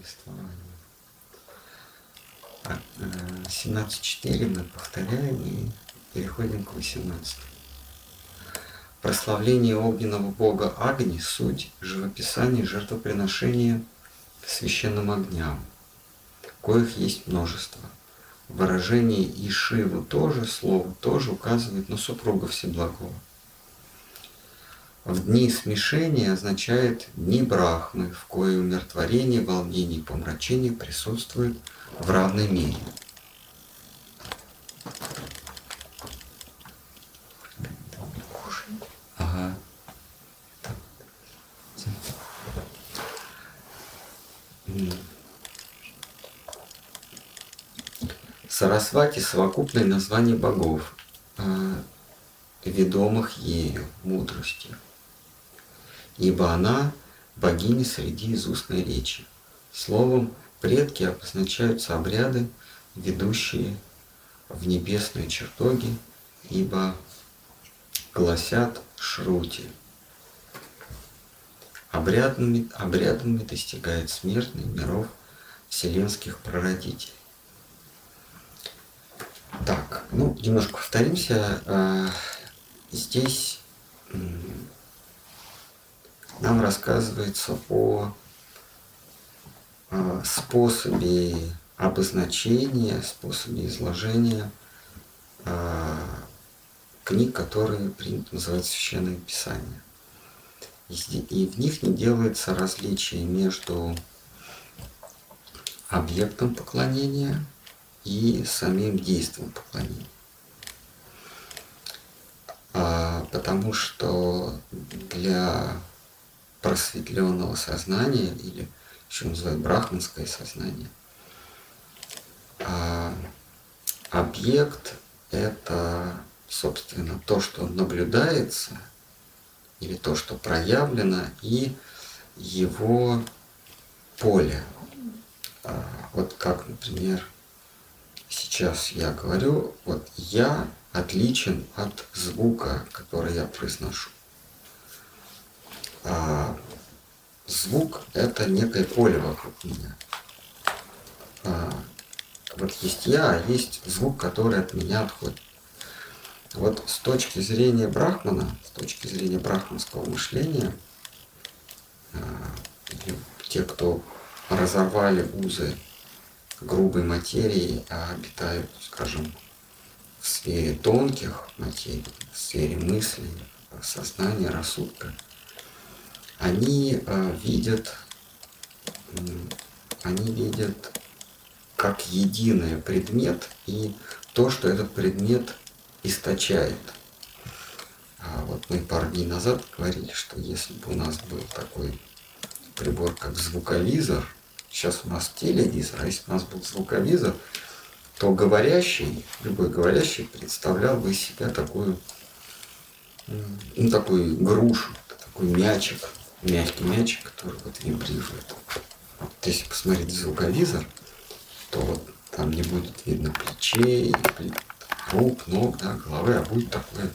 повествования. 17.4 мы повторяем и переходим к 18. Прославление огненного бога Агни – суть живописания жертвоприношения священным огням, коих есть множество. Выражение Ишиву тоже, слово тоже указывает на супруга Всеблагого. В дни смешения означает дни Брахмы, в кое умиротворение, волнение и помрачение присутствует в равной мере. Ага. Сарасвати – совокупное название богов, а, ведомых ею, мудростью. Ибо она – богиня среди из устной речи. Словом, предки обозначаются обряды, ведущие в небесные чертоги, ибо гласят Шрути. Обрядами, обрядами достигает смертных миров вселенских прародителей. Так, ну, немножко повторимся. А, здесь нам рассказывается о а, способе обозначения, способе изложения а, книг, которые принято называть священное писание. И в них не делается различие между объектом поклонения и самим действием поклонения. А, потому что для просветленного сознания, или еще называют брахманское сознание, а объект – это, собственно, то, что наблюдается, или то, что проявлено, и его поле. А, вот как, например, сейчас я говорю, вот я отличен от звука, который я произношу. А звук – это некое поле вокруг меня. А, вот есть я, а есть звук, который от меня отходит. Вот с точки зрения Брахмана, с точки зрения брахманского мышления, а, те, кто разорвали узы грубой материи, а обитают, скажем, в сфере тонких материй, в сфере мыслей, сознания, рассудка, они э, видят, они видят как единый предмет и то, что этот предмет источает. А вот мы пару дней назад говорили, что если бы у нас был такой прибор, как звуковизор, сейчас у нас телевизор, а если бы у нас был звуковизор, то говорящий, любой говорящий представлял бы из себя такую, ну, такую грушу, такой мячик, мягкий мячик, который вот вибрирует. Вот если посмотреть звуковизор, то вот там не будет видно плечей, рук, ног, да, головы, а будет такое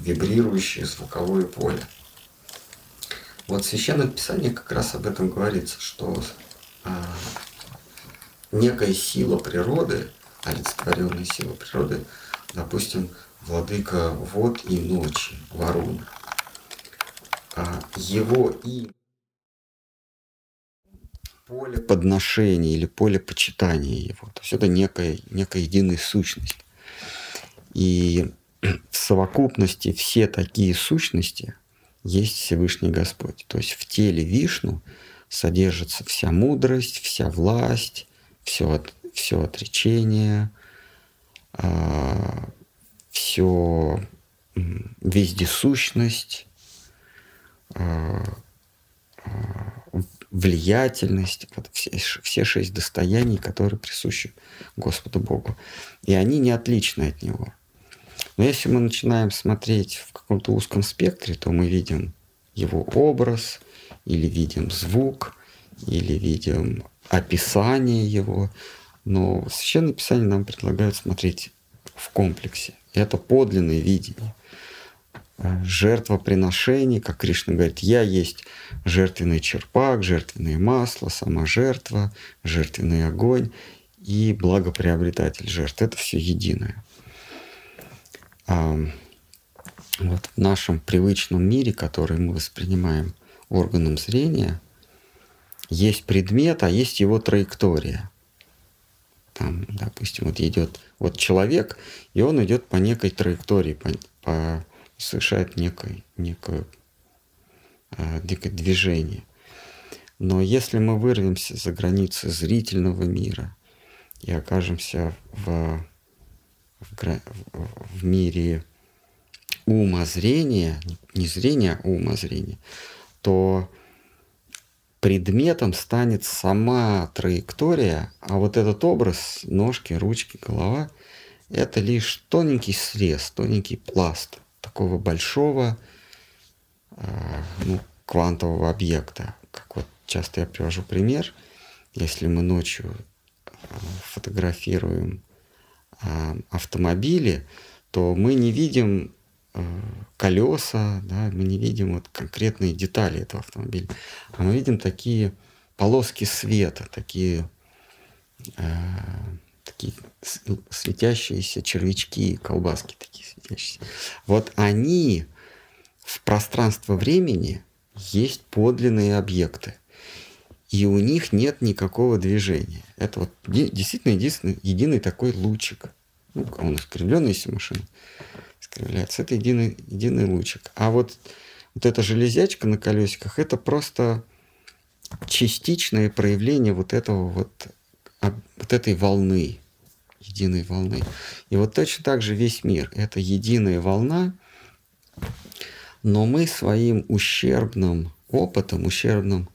вибрирующее звуковое поле. Вот в Священном Писании как раз об этом говорится, что а, некая сила природы, олицетворенная сила природы, допустим, владыка вод и ночи, Варуна, а, его и поле подношения или поле почитания его. То есть это некая, некая единая сущность. И в совокупности все такие сущности есть Всевышний Господь. То есть в теле Вишну содержится вся мудрость, вся власть, все, все отречение, а, все вездесущность, а, а, влиятельность, вот все, все шесть достояний, которые присущи Господу Богу. И они не отличны от Него. Но если мы начинаем смотреть в каком-то узком спектре, то мы видим его образ, или видим звук, или видим описание его. Но Священное Писание нам предлагает смотреть в комплексе. Это подлинное видение. Э, жертвоприношений, как Кришна говорит, я есть жертвенный черпак, жертвенное масло, сама жертва, жертвенный огонь и благоприобретатель жертв. Это все единое. А, вот в нашем привычном мире, который мы воспринимаем органом зрения, есть предмет, а есть его траектория. Там, допустим, вот идет вот человек, и он идет по некой траектории, по, по, совершает некое, некое, э, некое движение. Но если мы вырвемся за границы зрительного мира и окажемся в, в, в мире умозрения, не зрения, а умозрения, то предметом станет сама траектория, а вот этот образ, ножки, ручки, голова, это лишь тоненький срез, тоненький пласт такого большого э, ну, квантового объекта. Как вот часто я привожу пример, если мы ночью э, фотографируем э, автомобили, то мы не видим колеса, да, мы не видим вот конкретные детали этого автомобиля, а мы видим такие полоски света, такие, такие светящиеся червячки, колбаски такие светящиеся. Вот они в пространство времени есть подлинные объекты. И у них нет никакого движения. Это вот действительно единственный, единый такой лучик. Ну, он искривленный, если машина искривляется. Это единый, единый лучик. А вот, вот эта железячка на колесиках, это просто частичное проявление вот этого вот, вот этой волны, единой волны. И вот точно так же весь мир. Это единая волна, но мы своим ущербным опытом, ущербным,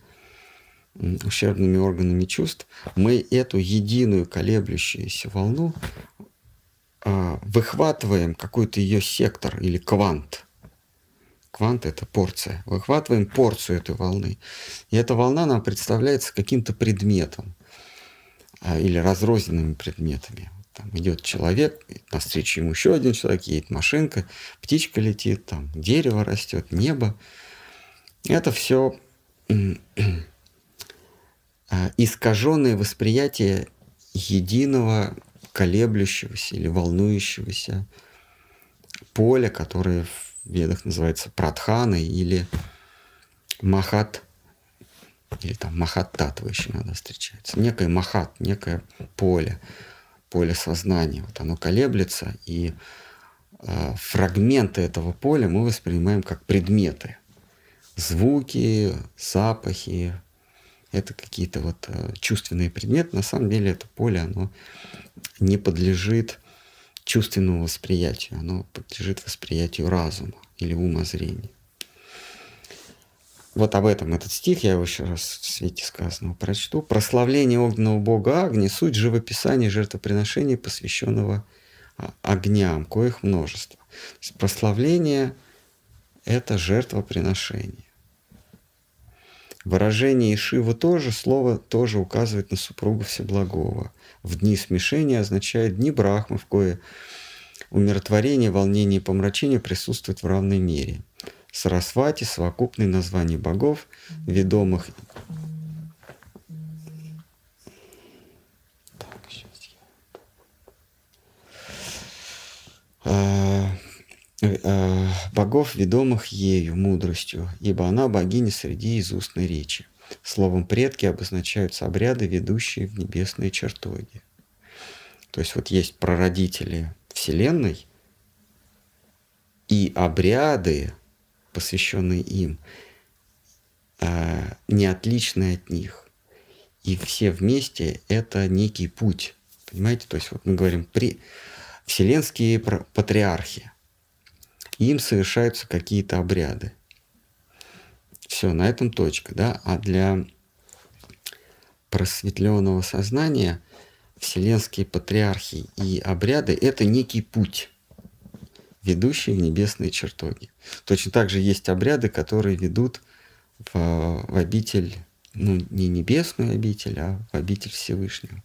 ущербными органами чувств, мы эту единую колеблющуюся волну а, выхватываем какой-то ее сектор или квант. Квант – это порция. Выхватываем порцию этой волны. И эта волна нам представляется каким-то предметом а, или разрозненными предметами. Там идет человек, навстречу ему еще один человек, едет машинка, птичка летит, там дерево растет, небо. Это все а, искаженное восприятие единого колеблющегося или волнующегося поля, которое в ведах называется пратханой или махат, или там махат татва еще иногда встречается. Некое махат, некое поле, поле сознания. Вот оно колеблется, и э, фрагменты этого поля мы воспринимаем как предметы. Звуки, запахи, это какие-то вот э, чувственные предметы. На самом деле это поле, оно не подлежит чувственному восприятию, оно подлежит восприятию разума или умозрения. Вот об этом этот стих, я его еще раз в свете сказанного прочту. «Прославление огненного бога Агни – суть живописания жертвоприношения, посвященного а, огням, коих множество». Прославление – это жертвоприношение. Выражение Ишива тоже, слово тоже указывает на супругу Всеблагого. В дни смешения означает дни Брахмы, в кое умиротворение, волнение и помрачение присутствуют в равной мере. Сарасвати – совокупное название богов, ведомых я... Э, богов, ведомых ею, мудростью, ибо она богиня среди из устной речи. Словом, предки обозначаются обряды, ведущие в небесные чертоги. То есть вот есть прародители Вселенной и обряды, посвященные им, э, не отличные от них. И все вместе это некий путь. Понимаете? То есть вот мы говорим при вселенские патриархи им совершаются какие-то обряды. Все, на этом точка, да. А для просветленного сознания вселенские патриархи и обряды – это некий путь, ведущий в небесные чертоги. Точно так же есть обряды, которые ведут в, в обитель, ну, не небесную обитель, а в обитель Всевышнего.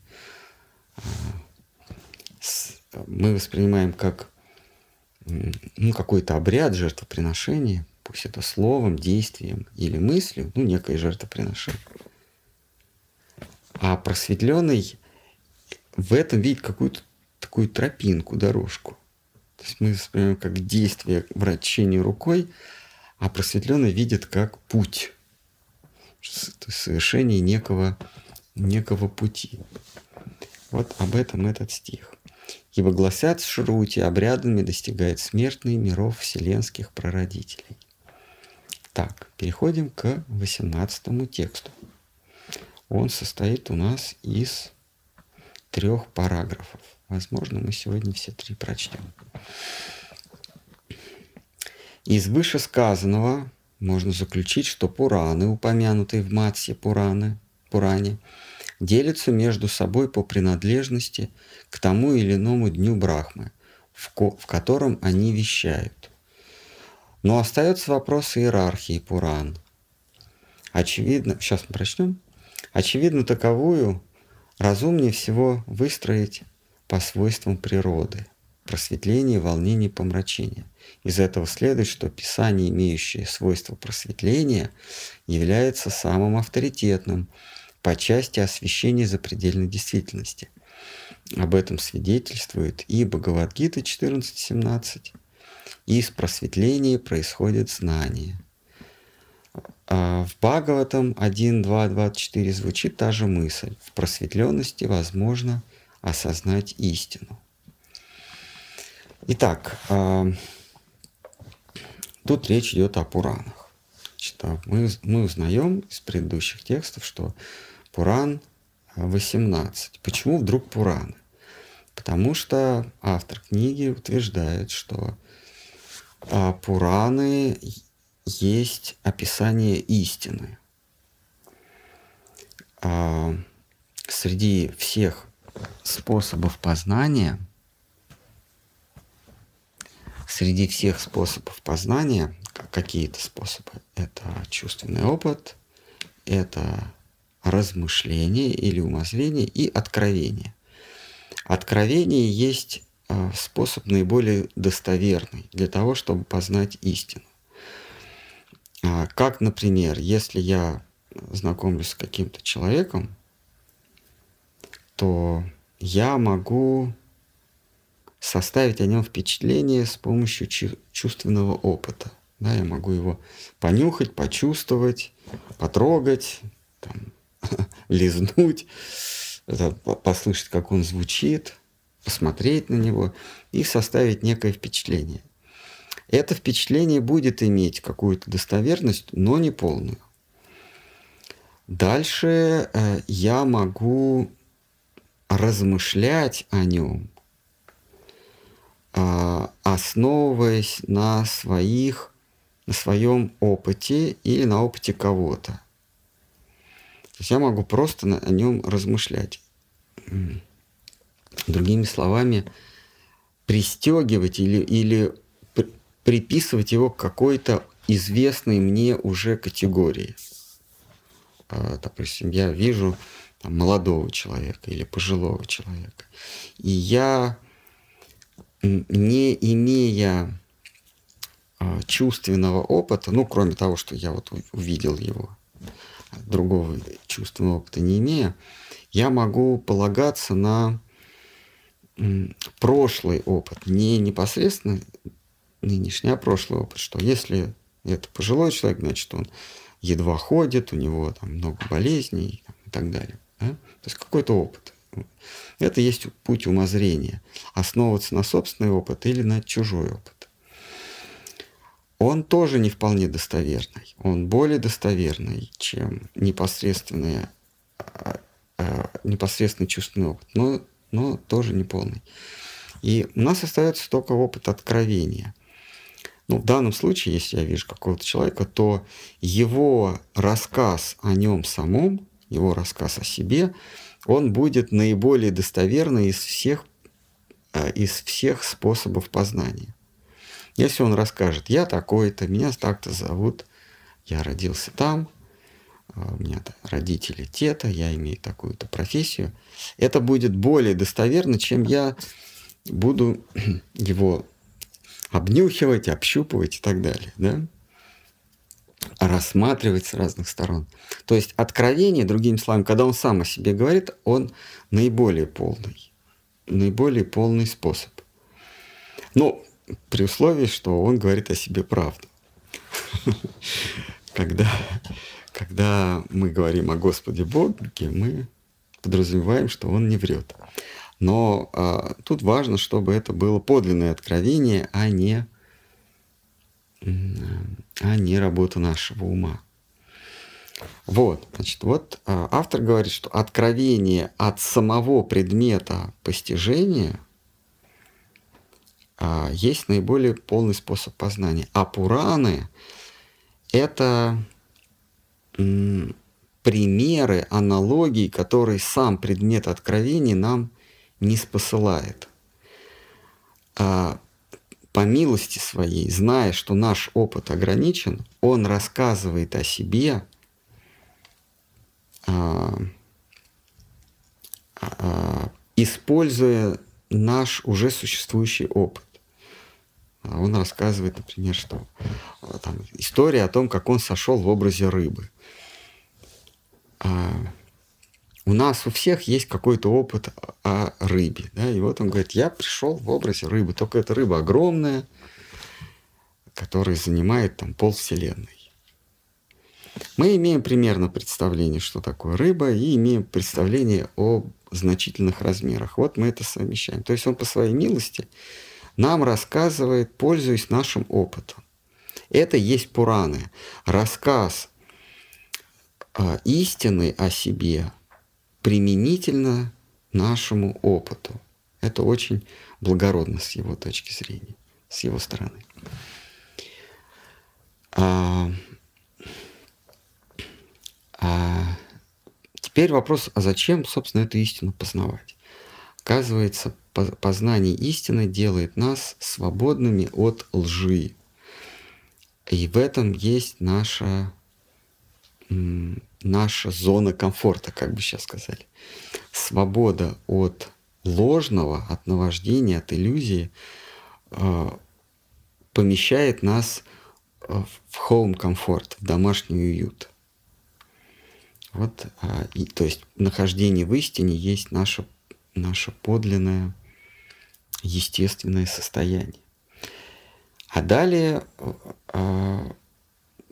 А, мы воспринимаем как ну, какой-то обряд жертвоприношения, пусть это словом, действием или мыслью, ну, некое жертвоприношение. А просветленный в этом видит какую-то такую тропинку, дорожку. То есть мы воспринимаем как действие вращения рукой, а просветленный видит как путь, то есть совершение некого, некого пути. Вот об этом этот стих. Ибо гласят Шрути, обрядами достигает смертный миров вселенских прародителей. Так, переходим к 18 тексту. Он состоит у нас из трех параграфов. Возможно, мы сегодня все три прочтем. Из вышесказанного можно заключить, что Пураны, упомянутые в Матсе Пураны, Пуране, делятся между собой по принадлежности к тому или иному дню Брахмы, в, ко- в котором они вещают. Но остается вопрос иерархии Пуран. Очевидно, сейчас мы прочтем. Очевидно, таковую разумнее всего выстроить по свойствам природы, просветление, волнение, помрачение. Из этого следует, что Писание, имеющее свойство просветления, является самым авторитетным по части освещения запредельной действительности. Об этом свидетельствует и Бхагавадгита 14.17, и из просветления происходит знание. А в Бхагаватам 1.2.24 звучит та же мысль. В просветленности возможно осознать истину. Итак, а, тут речь идет о Пуранах. Значит, а мы, мы узнаем из предыдущих текстов, что Пуран 18. Почему вдруг Пураны? Потому что автор книги утверждает, что а, Пураны есть описание истины. Среди всех способов познания, среди всех способов познания, какие-то способы, это чувственный опыт, это размышление или умозрение и откровение. Откровение есть а, способ наиболее достоверный для того, чтобы познать истину. А, как, например, если я знакомлюсь с каким-то человеком, то я могу составить о нем впечатление с помощью чувственного опыта. Да, я могу его понюхать, почувствовать, потрогать, там, лизнуть, послушать, как он звучит, посмотреть на него и составить некое впечатление. Это впечатление будет иметь какую-то достоверность, но не полную. Дальше э, я могу размышлять о нем, а, основываясь на своих, на своем опыте или на опыте кого-то. То есть я могу просто о нем размышлять. Другими словами, пристегивать или, или приписывать его к какой-то известной мне уже категории. А, допустим, я вижу там, молодого человека или пожилого человека. И я, не имея а, чувственного опыта, ну, кроме того, что я вот увидел его, другого чувственного опыта не имея, я могу полагаться на прошлый опыт, не непосредственно нынешний, а прошлый опыт, что если это пожилой человек, значит, он едва ходит, у него там много болезней и так далее. Да? То есть какой-то опыт. Это есть путь умозрения. Основываться на собственный опыт или на чужой опыт. Он тоже не вполне достоверный. Он более достоверный, чем непосредственный, а, а, непосредственный чувственный опыт, но, но тоже не полный. И у нас остается только опыт откровения. Ну, в данном случае, если я вижу какого-то человека, то его рассказ о нем самом его рассказ о себе, он будет наиболее достоверный из всех, э, из всех способов познания. Если он расскажет, я такой-то, меня так-то зовут, я родился там, э, у меня родители те-то, я имею такую-то профессию, это будет более достоверно, чем я буду его обнюхивать, общупывать и так далее, да? Рассматривать с разных сторон. То есть откровение, другими словами, когда он сам о себе говорит, он наиболее полный, наиболее полный способ. Ну, при условии, что он говорит о себе правду. Когда, когда мы говорим о Господе Боге, мы подразумеваем, что он не врет. Но а, тут важно, чтобы это было подлинное откровение, а не, а не работа нашего ума. Вот, значит, вот а, автор говорит, что откровение от самого предмета постижения а, есть наиболее полный способ познания. А Пураны – это примеры, аналогии, которые сам предмет откровения нам не спосылает. По милости своей, зная, что наш опыт ограничен, он рассказывает о себе, а, а, используя наш уже существующий опыт. А он рассказывает, например, что там, история о том, как он сошел в образе рыбы. У нас у всех есть какой-то опыт о рыбе. Да? И вот он говорит, я пришел в образе рыбы, только эта рыба огромная, которая занимает там пол вселенной. Мы имеем примерно представление, что такое рыба, и имеем представление о значительных размерах. Вот мы это совмещаем. То есть он по своей милости нам рассказывает, пользуясь нашим опытом. Это есть Пураны. Рассказ а, истины о себе применительно нашему опыту. Это очень благородно с его точки зрения, с его стороны. А, а теперь вопрос, а зачем, собственно, эту истину познавать? Оказывается, познание истины делает нас свободными от лжи. И в этом есть наша, наша зона комфорта, как бы сейчас сказали. Свобода от ложного, от наваждения, от иллюзии а, помещает нас а, в home комфорт, в домашний уют. Вот, а, и, то есть нахождение в истине есть наше, наше подлинное, естественное состояние. А далее а,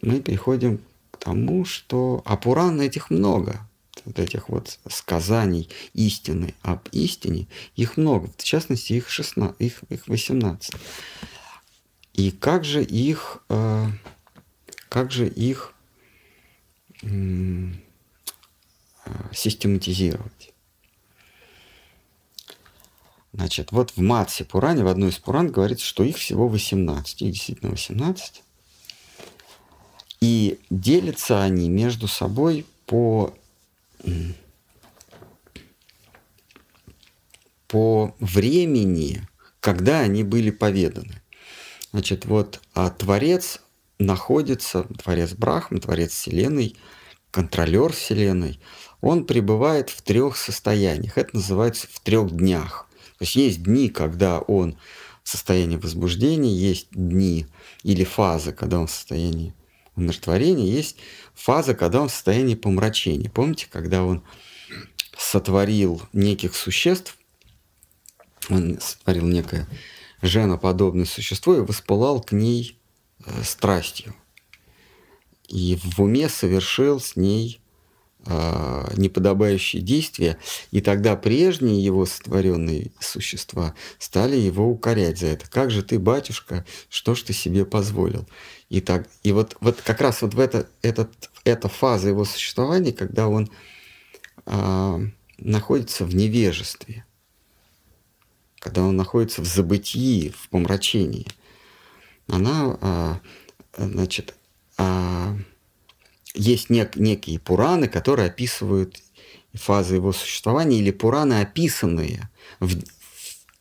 мы переходим тому, что а Пуран этих много, вот этих вот сказаний истины об истине, их много, в частности их 16, их, их 18. И как же их, а, как же их Э, систематизировать. Значит, вот в Матсе Пуране, в одной из Пуран говорится, что их всего 18, их действительно 18. И делятся они между собой по, по времени, когда они были поведаны. Значит, вот а Творец находится, Творец Брахма, Творец Вселенной, контролер Вселенной – он пребывает в трех состояниях. Это называется в трех днях. То есть есть дни, когда он в состоянии возбуждения, есть дни или фазы, когда он в состоянии умиротворения, есть фаза, когда он в состоянии помрачения. Помните, когда он сотворил неких существ, он сотворил некое женоподобное существо и воспылал к ней э, страстью. И в уме совершил с ней э, неподобающие действия, и тогда прежние его сотворенные существа стали его укорять за это. Как же ты, батюшка, что ж ты себе позволил? И, так, и вот, вот как раз вот в это, этот, эта фаза его существования, когда он э, находится в невежестве, когда он находится в забытии, в помрачении, она, э, значит, э, есть нек, некие Пураны, которые описывают фазы его существования, или Пураны, описанные, в,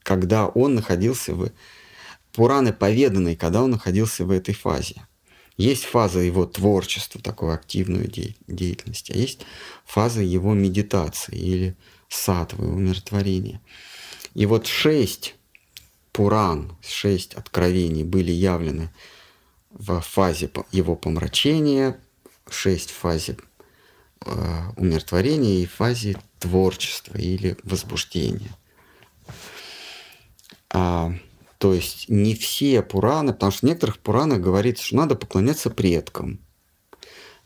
когда он находился в... Пураны, поведанные, когда он находился в этой фазе. Есть фаза его творчества, такой активной де- деятельности, а есть фаза его медитации или сатвы, умиротворения. И вот шесть Пуран, шесть откровений были явлены в фазе его помрачения, шесть в фазе э, умиротворения и фазе творчества или возбуждения. А, то есть не все Пураны, потому что в некоторых Пуранах говорится, что надо поклоняться предкам,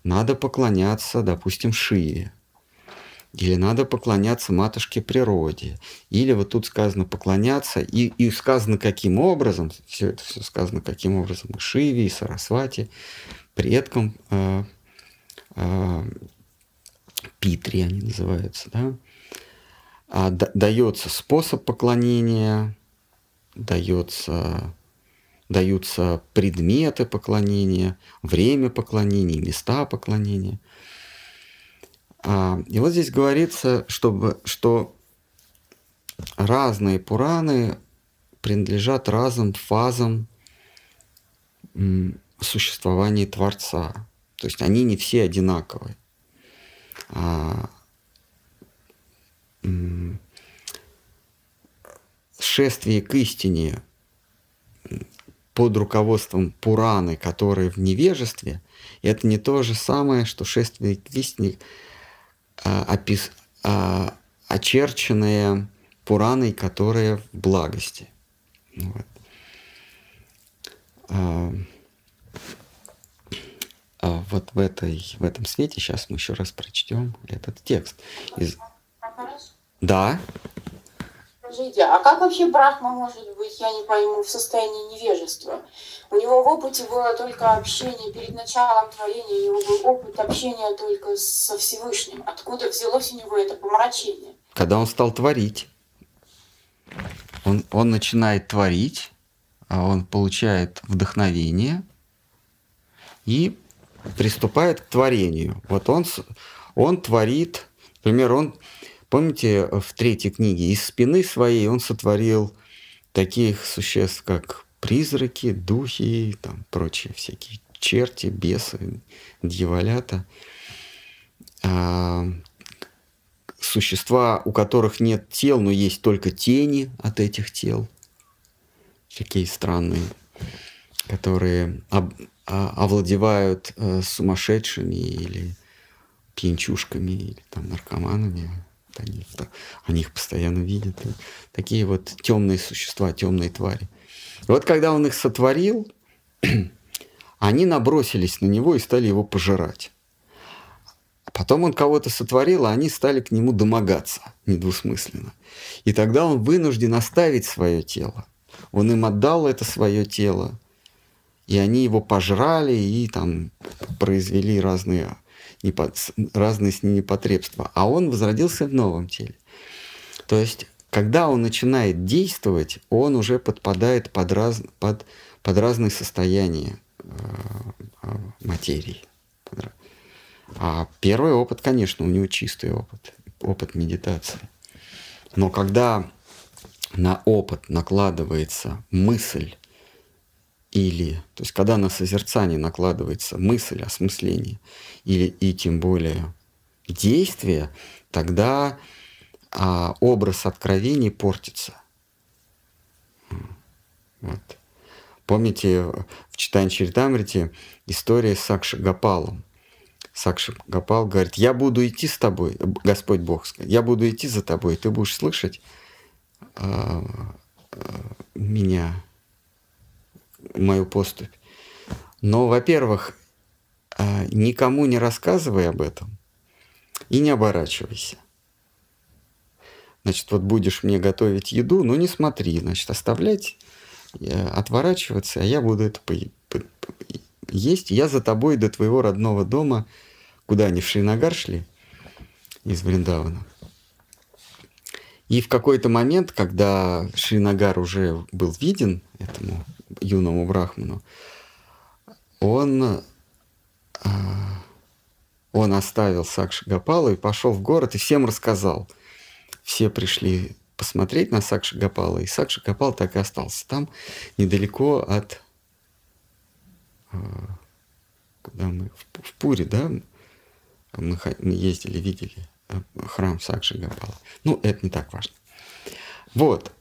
надо поклоняться, допустим, Шиве, или надо поклоняться матушке природе, или вот тут сказано поклоняться, и, и сказано каким образом, все это все сказано каким образом, и Шиве, и Сарасвати, предкам э, э, Питри они называются, да, а, дается способ поклонения, дается, даются предметы поклонения, время поклонения, места поклонения. А, и вот здесь говорится, чтобы, что разные Пураны принадлежат разным фазам существования Творца. То есть они не все одинаковые. А, шествие к истине под руководством Пураны, которые в невежестве, это не то же самое, что шествие к истине, а, опис, а, очерченное Пураной, которые в благости. Вот. А, а вот в, этой, в этом свете сейчас мы еще раз прочтем этот текст. Из... Да. Скажите, а как вообще Брахма может быть, я не пойму, в состоянии невежества? У него в опыте было только общение перед началом творения, у него был опыт общения только со Всевышним. Откуда взялось у него это помрачение? Когда он стал творить. Он, он начинает творить, а он получает вдохновение и приступает к творению. Вот он, он творит, например, он Помните, в третьей книге из спины своей он сотворил таких существ, как призраки, духи, там прочие всякие черти, бесы, дьяволята. А, существа, у которых нет тел, но есть только тени от этих тел. Такие странные, которые об, а, овладевают а, сумасшедшими или пьянчушками или там наркоманами они, они их постоянно видят. Такие вот темные существа, темные твари. И вот когда он их сотворил, они набросились на него и стали его пожирать. Потом он кого-то сотворил, а они стали к нему домогаться недвусмысленно. И тогда он вынужден оставить свое тело. Он им отдал это свое тело, и они его пожрали и там произвели разные разные с ним непотребства, а он возродился в новом теле. То есть, когда он начинает действовать, он уже подпадает под, раз, под, под разные состояния э, э, материи. А первый опыт, конечно, у него чистый опыт, опыт медитации. Но когда на опыт накладывается мысль или, то есть когда на созерцание накладывается мысль, осмысление, или и тем более действие, тогда а, образ откровений портится. Вот. Помните в читании Чаритамрите история с Сакши Гапалом. Сакши Гапал говорит, я буду идти с тобой, Господь Бог, я буду идти за тобой, ты будешь слышать а, а, меня, мою поступь. Но, во-первых, а, никому не рассказывай об этом и не оборачивайся. Значит, вот будешь мне готовить еду, но не смотри, значит, оставлять, э, отворачиваться, а я буду это есть. Я за тобой до твоего родного дома, куда они в Шринагар шли, из Вриндавана. И в какой-то момент, когда Шринагар уже был виден этому юному брахману, он, а, он оставил Сакши Гапалу и пошел в город и всем рассказал. Все пришли посмотреть на Сакши Гапала, и Сакши Гапал так и остался там, недалеко от... А, куда мы? В, Пуре, да? Мы, мы ездили, видели храм Сакши Гапала. Ну, это не так важно. Вот.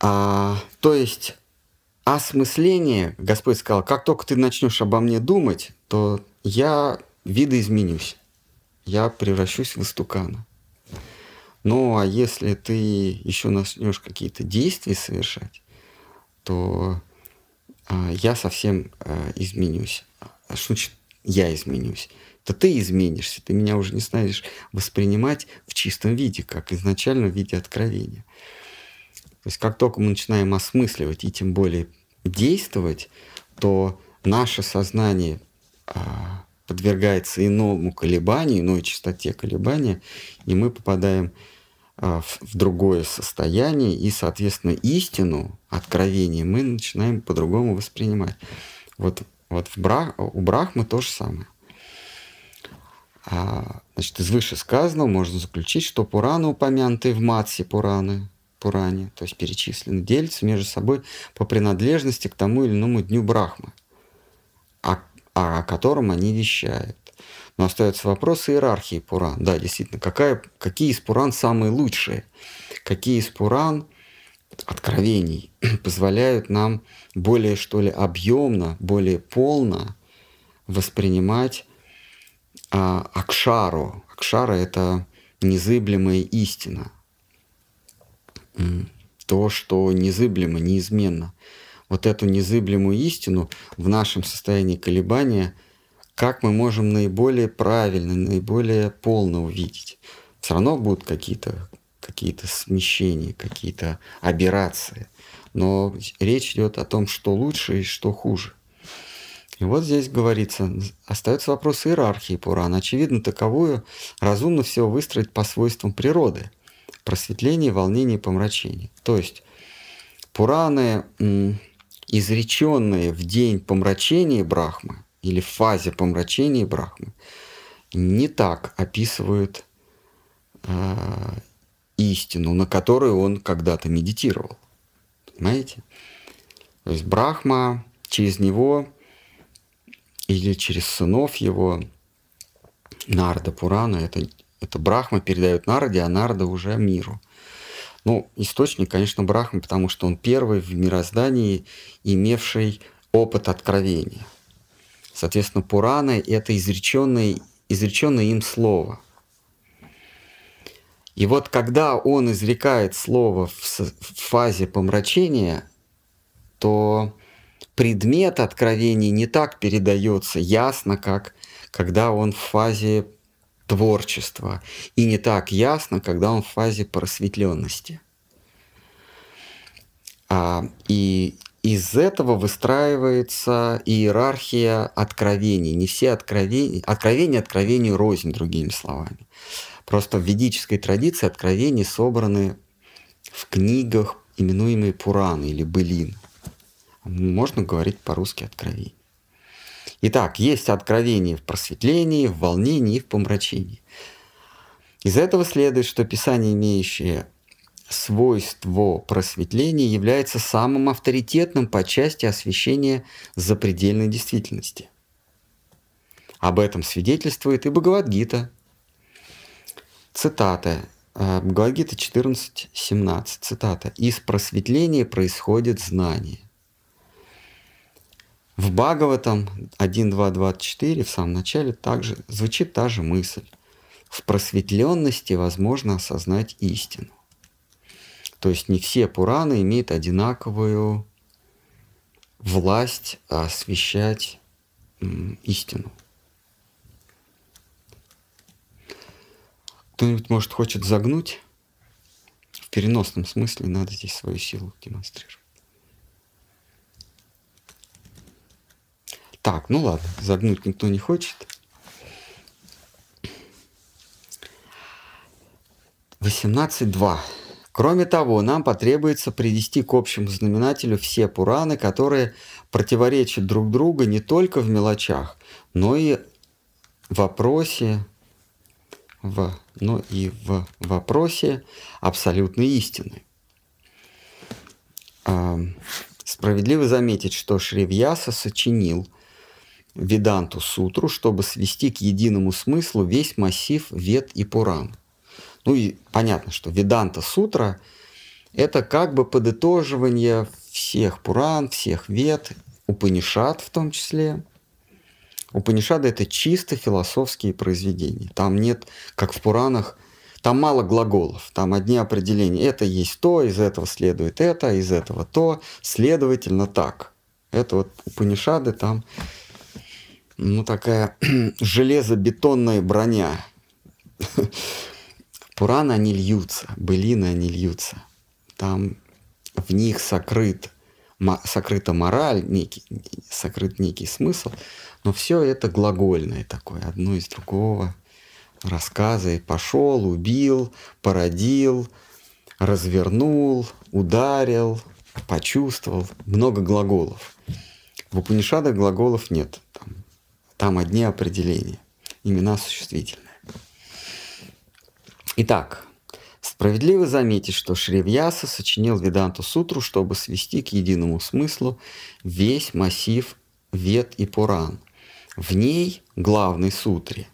А, то есть осмысление, Господь сказал, как только ты начнешь обо мне думать, то я видоизменюсь, я превращусь в истукана. Ну а если ты еще начнешь какие-то действия совершать, то а, я совсем а, изменюсь. А что значит я изменюсь? то ты изменишься, ты меня уже не станешь воспринимать в чистом виде, как изначально в виде откровения. То есть как только мы начинаем осмысливать и тем более действовать, то наше сознание а, подвергается иному колебанию, иной частоте колебания, и мы попадаем а, в, в другое состояние, и, соответственно, истину, откровение мы начинаем по-другому воспринимать. Вот, вот в брах, у Брахмы то же самое. А, значит, из вышесказанного можно заключить, что Пураны, упомянутые в Матсе Пураны, Пуране, то есть перечислены, делятся между собой по принадлежности к тому или иному дню Брахмы, о, о котором они вещают. Но остается вопрос иерархии Пуран. Да, действительно, какая, какие из Пуран самые лучшие? Какие из Пуран откровений позволяют нам более, что ли, объемно, более полно воспринимать а, Акшару. Акшара – это незыблемая истина. То, что незыблемо, неизменно. Вот эту незыблемую истину в нашем состоянии колебания, как мы можем наиболее правильно, наиболее полно увидеть. Все равно будут какие-то какие смещения, какие-то аберрации. Но речь идет о том, что лучше и что хуже. И вот здесь говорится, остается вопрос иерархии Пурана. Очевидно, таковую разумно всего выстроить по свойствам природы. Просветление, волнение, помрачение. То есть Пураны, изреченные в день помрачения Брахмы или в фазе помрачения Брахмы, не так описывают э, истину, на которую он когда-то медитировал. Понимаете? То есть Брахма через него или через сынов его, Нарда Пурана, это, это Брахма передает Нарде, а Нарда уже миру. Ну, источник, конечно, Брахма, потому что он первый в мироздании, имевший опыт откровения. Соответственно, Пураны – это изреченное, изреченное им слово. И вот когда он изрекает слово в, фазе помрачения, то предмет откровения не так передается ясно, как когда он в фазе творчества, и не так ясно, когда он в фазе просветленности. А, и из этого выстраивается иерархия откровений. Не все откровения, откровения откровению рознь, другими словами. Просто в ведической традиции откровения собраны в книгах, именуемые Пураны или Былин – можно говорить по-русски откровение. Итак, есть откровение в просветлении, в волнении и в помрачении. Из этого следует, что Писание, имеющее свойство просветления, является самым авторитетным по части освещения запредельной действительности. Об этом свидетельствует и Бхагавадгита. Цитата. Э, Бхагавадгита 14.17. Цитата. «Из просветления происходит знание». В Бхагаватам 1.2.24 в самом начале также звучит та же мысль. В просветленности возможно осознать истину. То есть не все Пураны имеют одинаковую власть освещать истину. Кто-нибудь, может, хочет загнуть? В переносном смысле надо здесь свою силу демонстрировать. Так, ну ладно, загнуть никто не хочет. Восемнадцать два. Кроме того, нам потребуется привести к общему знаменателю все Пураны, которые противоречат друг другу не только в мелочах, но и в вопросе, в, но и в вопросе абсолютной истины. Справедливо заметить, что Шривьяса сочинил – Веданту сутру, чтобы свести к единому смыслу весь массив Вед и Пуран. Ну и понятно, что Веданта сутра Это как бы подытоживание всех Пуран, всех Вед, Упанишат в том числе. Упанишады – это чисто философские произведения. Там нет, как в Пуранах, там мало глаголов, там одни определения. Это есть то, из этого следует это, из этого то, следовательно так. Это вот Упанишады, там ну, такая железобетонная броня. Пураны, они льются, былины, они льются. Там в них сокрыт, сокрыта мораль, некий, сокрыт некий смысл, но все это глагольное такое, одно из другого рассказа. И пошел, убил, породил, развернул, ударил, почувствовал. Много глаголов. В Упанишадах глаголов нет. Там, одни определения. Имена существительные. Итак, справедливо заметить, что Шривьяса сочинил Веданту Сутру, чтобы свести к единому смыслу весь массив Вед и Пуран. В ней, главной сутре,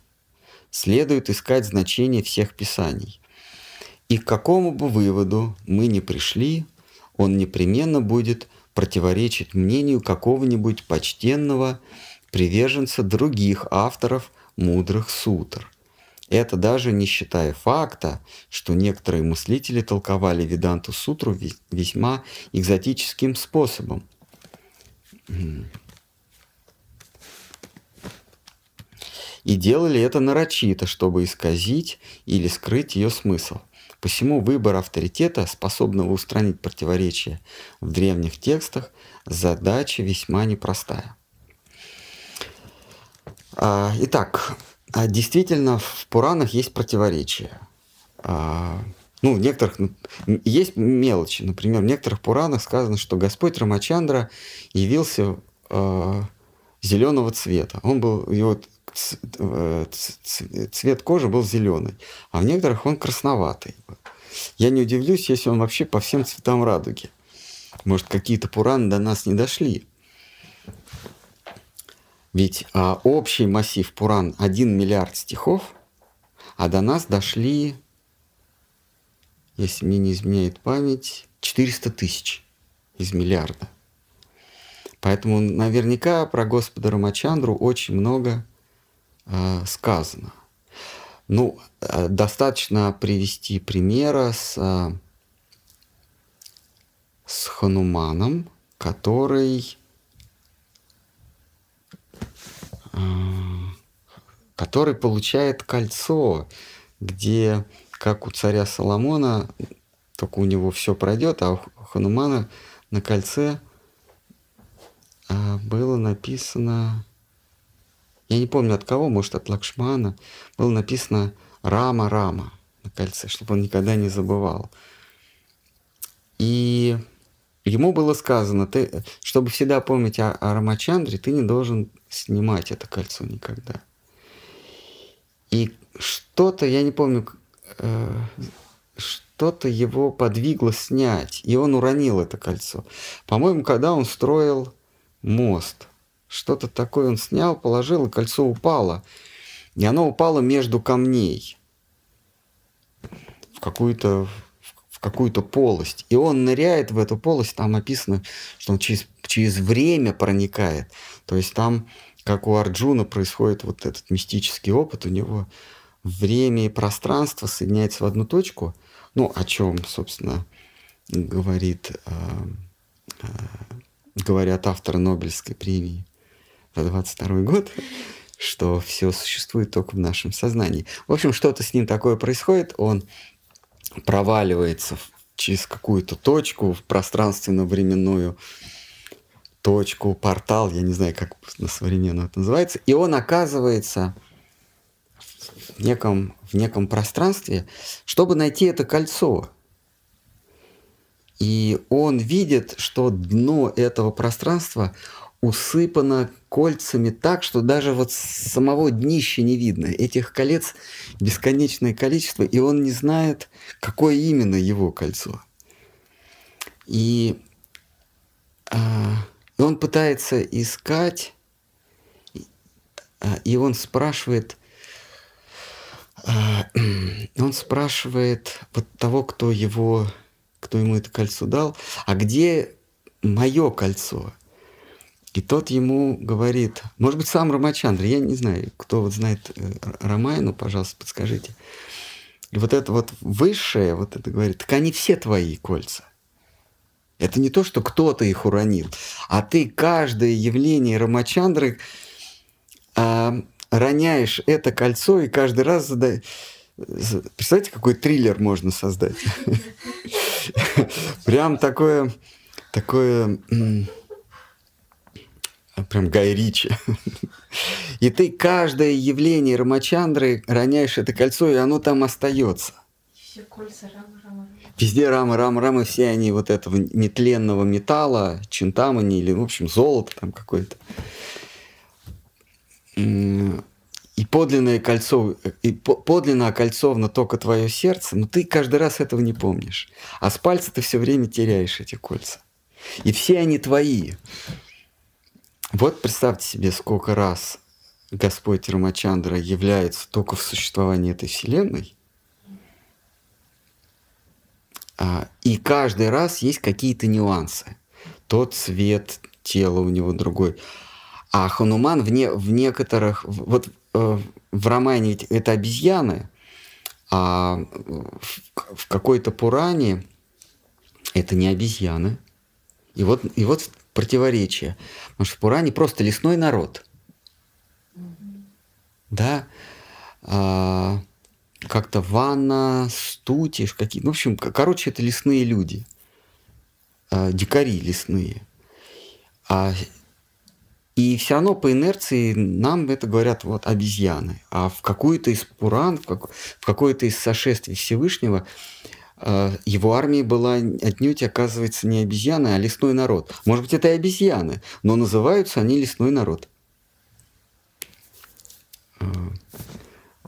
следует искать значение всех писаний. И к какому бы выводу мы ни пришли, он непременно будет противоречить мнению какого-нибудь почтенного приверженца других авторов мудрых сутр. Это даже не считая факта, что некоторые мыслители толковали Веданту Сутру весьма экзотическим способом. И делали это нарочито, чтобы исказить или скрыть ее смысл. Посему выбор авторитета, способного устранить противоречия в древних текстах, задача весьма непростая. А, итак, а действительно, в Пуранах есть противоречия. А, ну, в некоторых есть мелочи. Например, в некоторых Пуранах сказано, что Господь Рамачандра явился зеленого цвета. Он был, его цвет кожи был зеленый, а в некоторых он красноватый. Я не удивлюсь, если он вообще по всем цветам радуги. Может, какие-то Пураны до нас не дошли. Ведь а, общий массив Пуран 1 миллиард стихов, а до нас дошли, если мне не изменяет память, 400 тысяч из миллиарда. Поэтому наверняка про Господа Рамачандру очень много э, сказано. Ну, э, достаточно привести примера с, э, с Хануманом, который который получает кольцо, где, как у царя Соломона, только у него все пройдет, а у Ханумана на кольце а, было написано, я не помню от кого, может от Лакшмана, было написано Рама Рама на кольце, чтобы он никогда не забывал. И ему было сказано, ты, чтобы всегда помнить о, о Рамачандре, ты не должен снимать это кольцо никогда. И что-то, я не помню, э, что-то его подвигло снять, и он уронил это кольцо. По-моему, когда он строил мост, что-то такое он снял, положил, и кольцо упало. И оно упало между камней в какую-то какую-то полость. И он ныряет в эту полость, там написано, что он через, через время проникает. То есть там как у Арджуна происходит вот этот мистический опыт, у него время и пространство соединяются в одну точку, ну, о чем, собственно, говорит, э, э, говорят авторы Нобелевской премии за 22 год, что все существует только в нашем сознании. В общем, что-то с ним такое происходит, он проваливается через какую-то точку в пространственно-временную точку, портал, я не знаю, как на современном это называется, и он оказывается в неком, в неком пространстве, чтобы найти это кольцо. И он видит, что дно этого пространства усыпано кольцами так, что даже вот самого днища не видно. Этих колец бесконечное количество, и он не знает, какое именно его кольцо. И а, он пытается искать, и он спрашивает, он спрашивает вот того, кто его, кто ему это кольцо дал, а где мое кольцо? И тот ему говорит, может быть, сам Рамачандра, я не знаю, кто вот знает э, Рамайну, пожалуйста, подскажите. И вот это вот высшее, вот это говорит, так они все твои кольца. Это не то, что кто-то их уронил, а ты каждое явление Рамачандры а, роняешь это кольцо и каждый раз задаешь. Представляете, какой триллер можно создать? Прям такое, такое, прям Гай Ричи. И ты каждое явление Рамачандры роняешь это кольцо, и оно там остается. Все кольца Рама, Рама. Везде рамы, рамы, рамы, все они вот этого нетленного металла, чинтамани или, в общем, золото там какое-то. И подлинное кольцо, и подлинно окольцовано только твое сердце, но ты каждый раз этого не помнишь. А с пальца ты все время теряешь эти кольца. И все они твои. Вот представьте себе, сколько раз Господь Рамачандра является только в существовании этой Вселенной, а, и каждый раз есть какие-то нюансы. Тот цвет тела у него другой. А Хануман в, не, в некоторых... Вот э, в романе ведь это обезьяны, а в, в какой-то Пуране это не обезьяны. И вот, и вот противоречие. Потому что Пуране просто лесной народ. Да. А, как-то ванна, стутиш, какие ну, В общем, короче, это лесные люди. А, дикари лесные. А, и все равно по инерции нам это говорят вот обезьяны. А в какую-то из Пуран, в, как, в какое-то из сошествий Всевышнего его армия была отнюдь, оказывается, не обезьяны, а лесной народ. Может быть, это и обезьяны, но называются они лесной народ. А,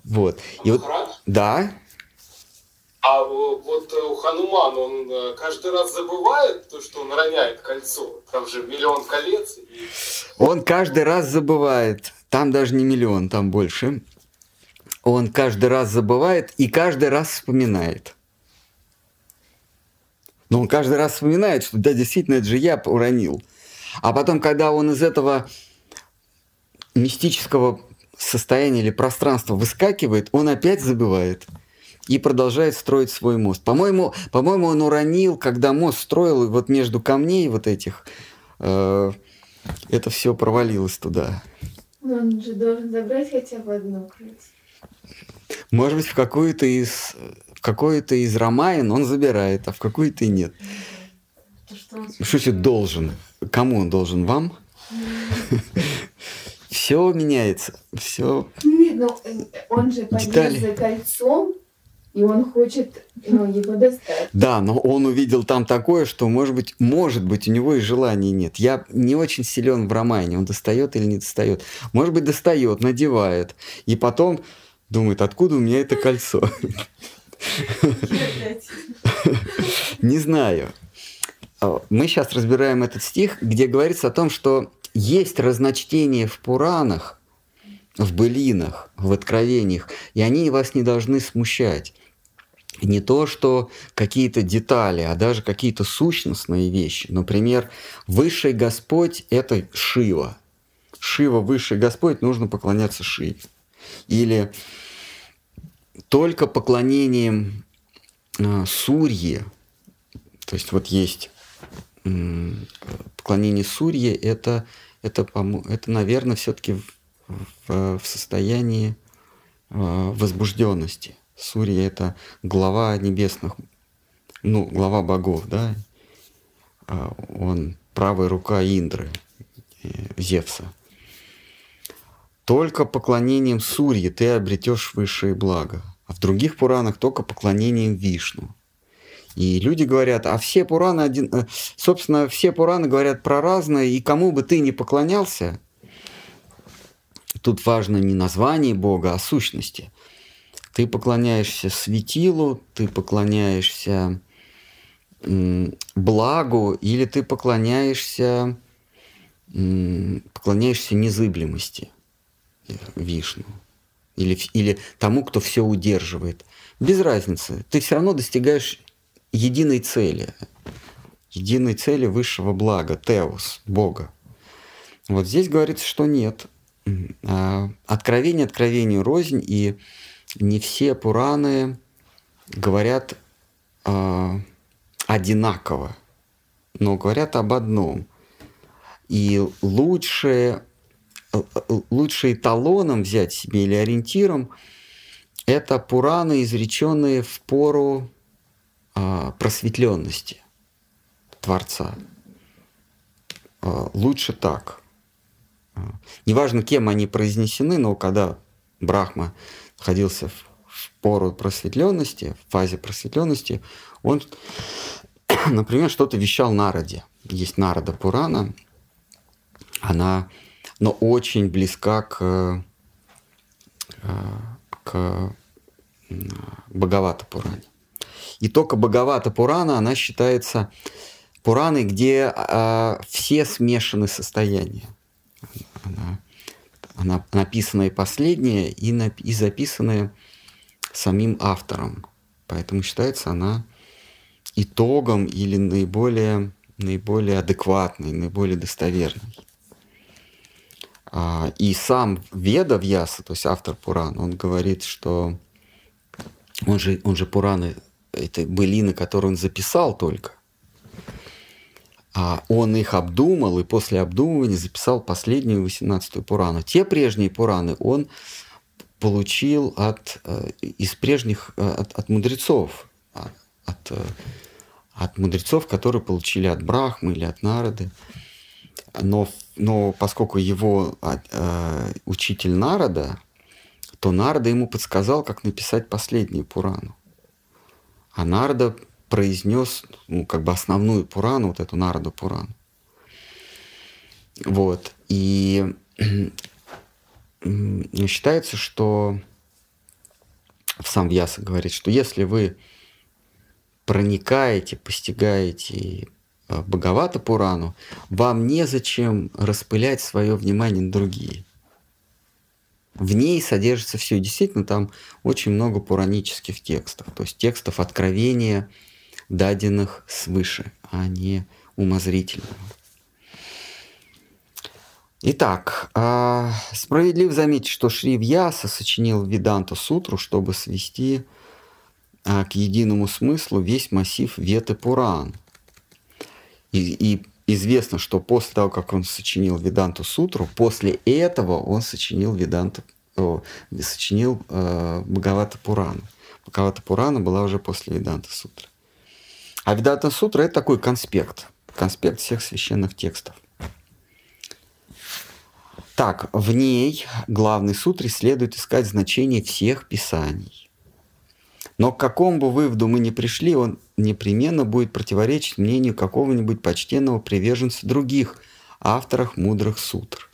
вот. И вот, да. А вот э, у Ханумана он э, каждый раз забывает то, что он роняет кольцо. Там же миллион колец. И... Он каждый раз забывает. Там даже не миллион, там больше. Он каждый раз забывает и каждый раз вспоминает. Но он каждый раз вспоминает, что да, действительно, это же я уронил. А потом, когда он из этого мистического состояние или пространство выскакивает, он опять забывает и продолжает строить свой мост. По-моему, по-моему, он уронил, когда мост строил, вот между камней вот этих, э, это все провалилось туда. Но он же должен забрать хотя бы одно кольцо. Может быть, в какую-то из в какую-то из Ромаин он забирает, а в какую-то и нет. Значит должен? Кому он должен? Вам? все меняется, все. Нет, но э, он же полез за кольцом, и он хочет ну, его достать. Да, но он увидел там такое, что, может быть, может быть, у него и желания нет. Я не очень силен в романе, он достает или не достает. Может быть, достает, надевает, и потом думает, откуда у меня это кольцо. Не знаю. А, мы сейчас разбираем этот стих, где говорится о том, что есть разночтения в Пуранах, в былинах, в откровениях, и они вас не должны смущать. Не то, что какие-то детали, а даже какие-то сущностные вещи. Например, Высший Господь – это Шива. Шива – Высший Господь, нужно поклоняться Шиве. Или только поклонением э, Сурье, то есть вот есть поклонение Сурье – это это, это наверное, все-таки в, в, состоянии э, возбужденности. Сурья – это глава небесных, ну, глава богов, да? А он правая рука Индры, э, Зевса. Только поклонением Сурьи ты обретешь высшее благо, а в других Пуранах только поклонением Вишну. И люди говорят, а все Пураны, один, э, собственно, все Пураны говорят про разное, и кому бы ты ни поклонялся, тут важно не название Бога, а сущности. Ты поклоняешься светилу, ты поклоняешься благу, или ты поклоняешься, поклоняешься незыблемости э, Вишну. Или, или тому, кто все удерживает. Без разницы. Ты все равно достигаешь единой цели, единой цели высшего блага, теос, Бога. Вот здесь говорится, что нет. А, откровение откровению рознь, и не все Пураны говорят э, одинаково, но говорят об одном. И лучше, лучше эталоном взять себе или ориентиром это Пураны, изреченные в пору э, просветленности Творца. Э, лучше так – Неважно, кем они произнесены, но когда Брахма находился в, пору просветленности, в фазе просветленности, он, например, что-то вещал Нараде. Есть Нарада Пурана, она, но очень близка к, э, к Бхагавата Пуране. И только Бхагавата Пурана, она считается Пураной, где э, все смешаны состояния она, она написанная последняя и, на, и записанная самим автором. Поэтому считается она итогом или наиболее, наиболее адекватной, наиболее достоверной. А, и сам Веда Вьяса, то есть автор Пурана, он говорит, что он же, он же Пураны, это былины, которые он записал только – а он их обдумал и после обдумывания записал последнюю 18-ю Пурану. Те прежние Пураны он получил от, э, из прежних, э, от, от мудрецов, от, э, от мудрецов, которые получили от Брахмы или от Народы. Но, но поскольку его э, учитель Народа, то Нарда ему подсказал, как написать последнюю Пурану. А Нарда произнес ну, как бы основную Пурану, вот эту Нараду Пурану. Вот. И считается, что сам Вьяса говорит, что если вы проникаете, постигаете э, Бхагавата Пурану, вам незачем распылять свое внимание на другие в ней содержится все. Действительно, там очень много пуранических текстов, то есть текстов откровения, даденных свыше, а не умозрительного. Итак, а, справедливо заметить, что Шри Вьяса сочинил Виданту Сутру, чтобы свести а, к единому смыслу весь массив Веты Пуран. И, и известно, что после того, как он сочинил Виданту Сутру, после этого он сочинил Виданту, о, сочинил э, Бхагавата Пурану. Бхагавата Пурана была уже после Виданта Сутры. А Ведата Сутра – это такой конспект, конспект всех священных текстов. Так, в ней, главной сутре, следует искать значение всех писаний. Но к какому бы выводу мы ни пришли, он непременно будет противоречить мнению какого-нибудь почтенного приверженца других авторов мудрых сутр.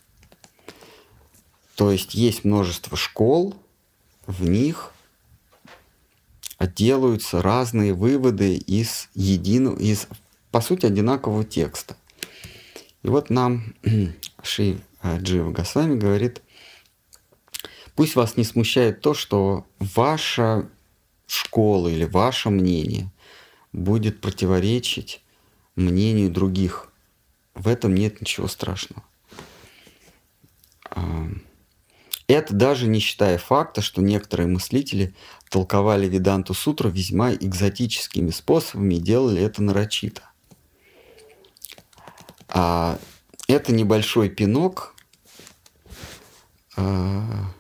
То есть есть множество школ, в них делаются разные выводы из единого, из, по сути, одинакового текста. И вот нам Ши Джива Госвами говорит, пусть вас не смущает то, что ваша школа или ваше мнение будет противоречить мнению других. В этом нет ничего страшного. Это даже не считая факта, что некоторые мыслители толковали Веданту Сутру весьма экзотическими способами и делали это нарочито. А это небольшой пинок а,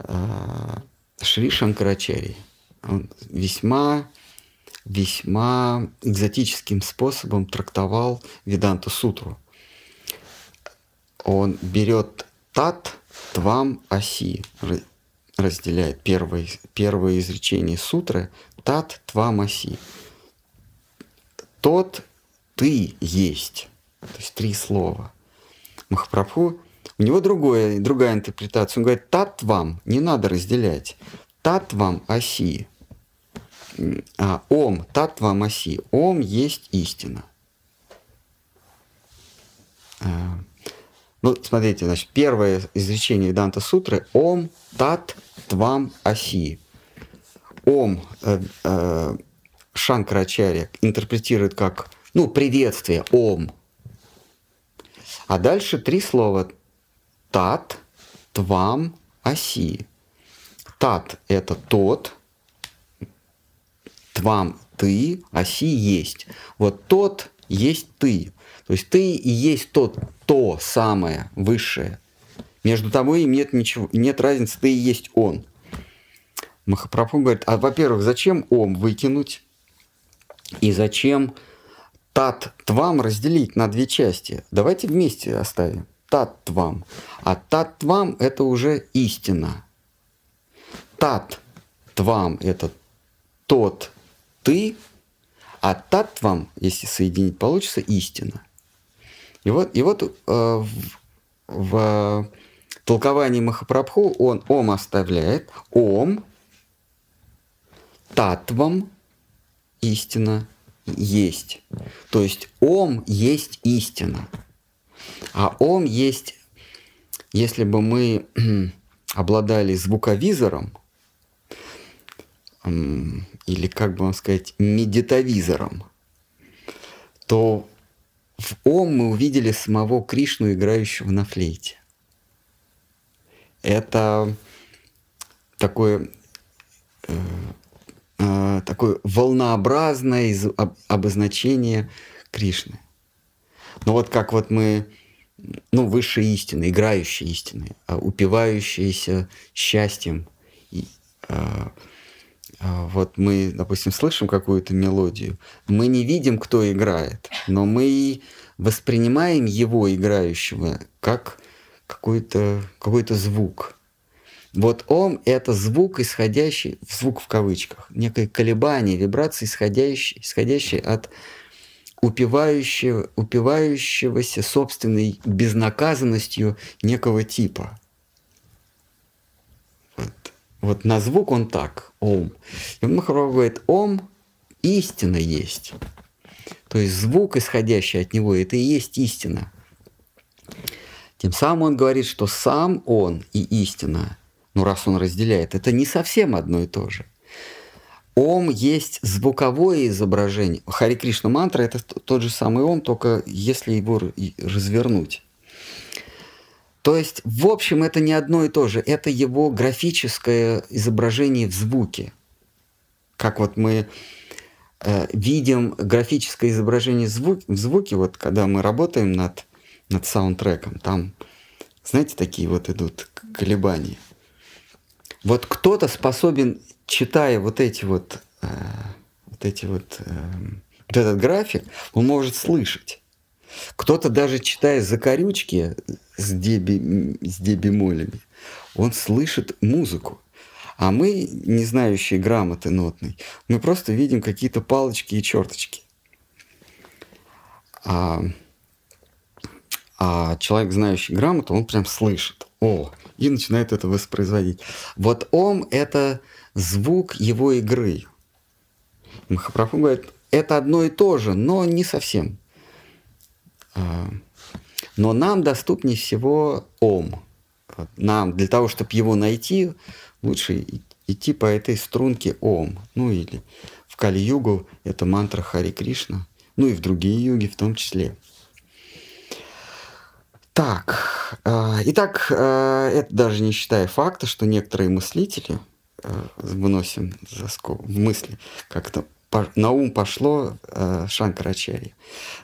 а, Шри Шанкарачари. Он весьма, весьма экзотическим способом трактовал Веданту Сутру. Он берет тат твам аси разделяет первое, первое изречение сутры тат твам аси. Тот ты есть. То есть три слова. Махапрабху, у него другое, другая интерпретация. Он говорит, тат вам, не надо разделять. Тат вам оси. А, ом, тат вам оси. Ом есть истина. А, ну, смотрите, значит, первое изречение Данта Сутры «Ом тат твам аси». Ом э, э, Шанкрачарья интерпретирует как, ну, приветствие, Ом. А дальше три слова. Тат, Твам, Аси. Тат – это тот, Твам – ты, Аси – есть. Вот тот есть ты. То есть ты и есть тот, то самое высшее. Между тобой нет ничего, нет разницы, ты и есть он. Махапрабху говорит, а во-первых, зачем ом выкинуть? И зачем тат твам разделить на две части? Давайте вместе оставим. Тат твам. А тат твам это уже истина. Тат твам это тот ты, а тат твам, если соединить, получится истина. И вот, и вот э, в, в толковании Махапрабху он ом оставляет, ом татвам истина есть. То есть ом есть истина. А ом есть, если бы мы обладали звуковизором, или, как бы вам сказать, медитовизором, то в Ом мы увидели самого Кришну, играющего на флейте. Это такое, э, э, такое волнообразное из, об, обозначение Кришны. Ну вот как вот мы, ну, высшие истины, играющие истины, а упивающиеся счастьем. И, э, а, вот мы, допустим, слышим какую-то мелодию, мы не видим, кто играет, но мы воспринимаем его играющего как какой-то какой звук. Вот он — это звук, исходящий, звук в кавычках, некое колебание, вибрации, исходящие, исходящие от упивающего, упивающегося собственной безнаказанностью некого типа. Вот на звук он так, ом. И Махарова говорит, ом истина есть. То есть звук, исходящий от него, это и есть истина. Тем самым он говорит, что сам он и истина, ну раз он разделяет, это не совсем одно и то же. Ом есть звуковое изображение. Хари Кришна мантра это тот же самый ом, только если его развернуть. То есть, в общем, это не одно и то же. Это его графическое изображение в звуке. Как вот мы э, видим графическое изображение звук, в звуке, вот когда мы работаем над, над саундтреком, там, знаете, такие вот идут колебания. Вот кто-то способен, читая вот эти вот, э, вот эти вот, э, вот этот график, он может слышать. Кто-то даже читая закорючки с, деби, с дебемолями, он слышит музыку. А мы, не знающие грамоты нотной, мы просто видим какие-то палочки и черточки. А, а человек, знающий грамоту, он прям слышит. О, и начинает это воспроизводить. Вот ом – это звук его игры. Махапрабху говорит, это одно и то же, но не совсем. А, но нам доступнее всего Ом. Нам для того, чтобы его найти, лучше идти по этой струнке Ом. Ну или в Кали-югу это мантра Хари Кришна. Ну и в другие юги в том числе. Так, э, итак, э, это даже не считая факта, что некоторые мыслители, выносим за скобку, в мысли, как-то на ум пошло э, Шанкарачарья.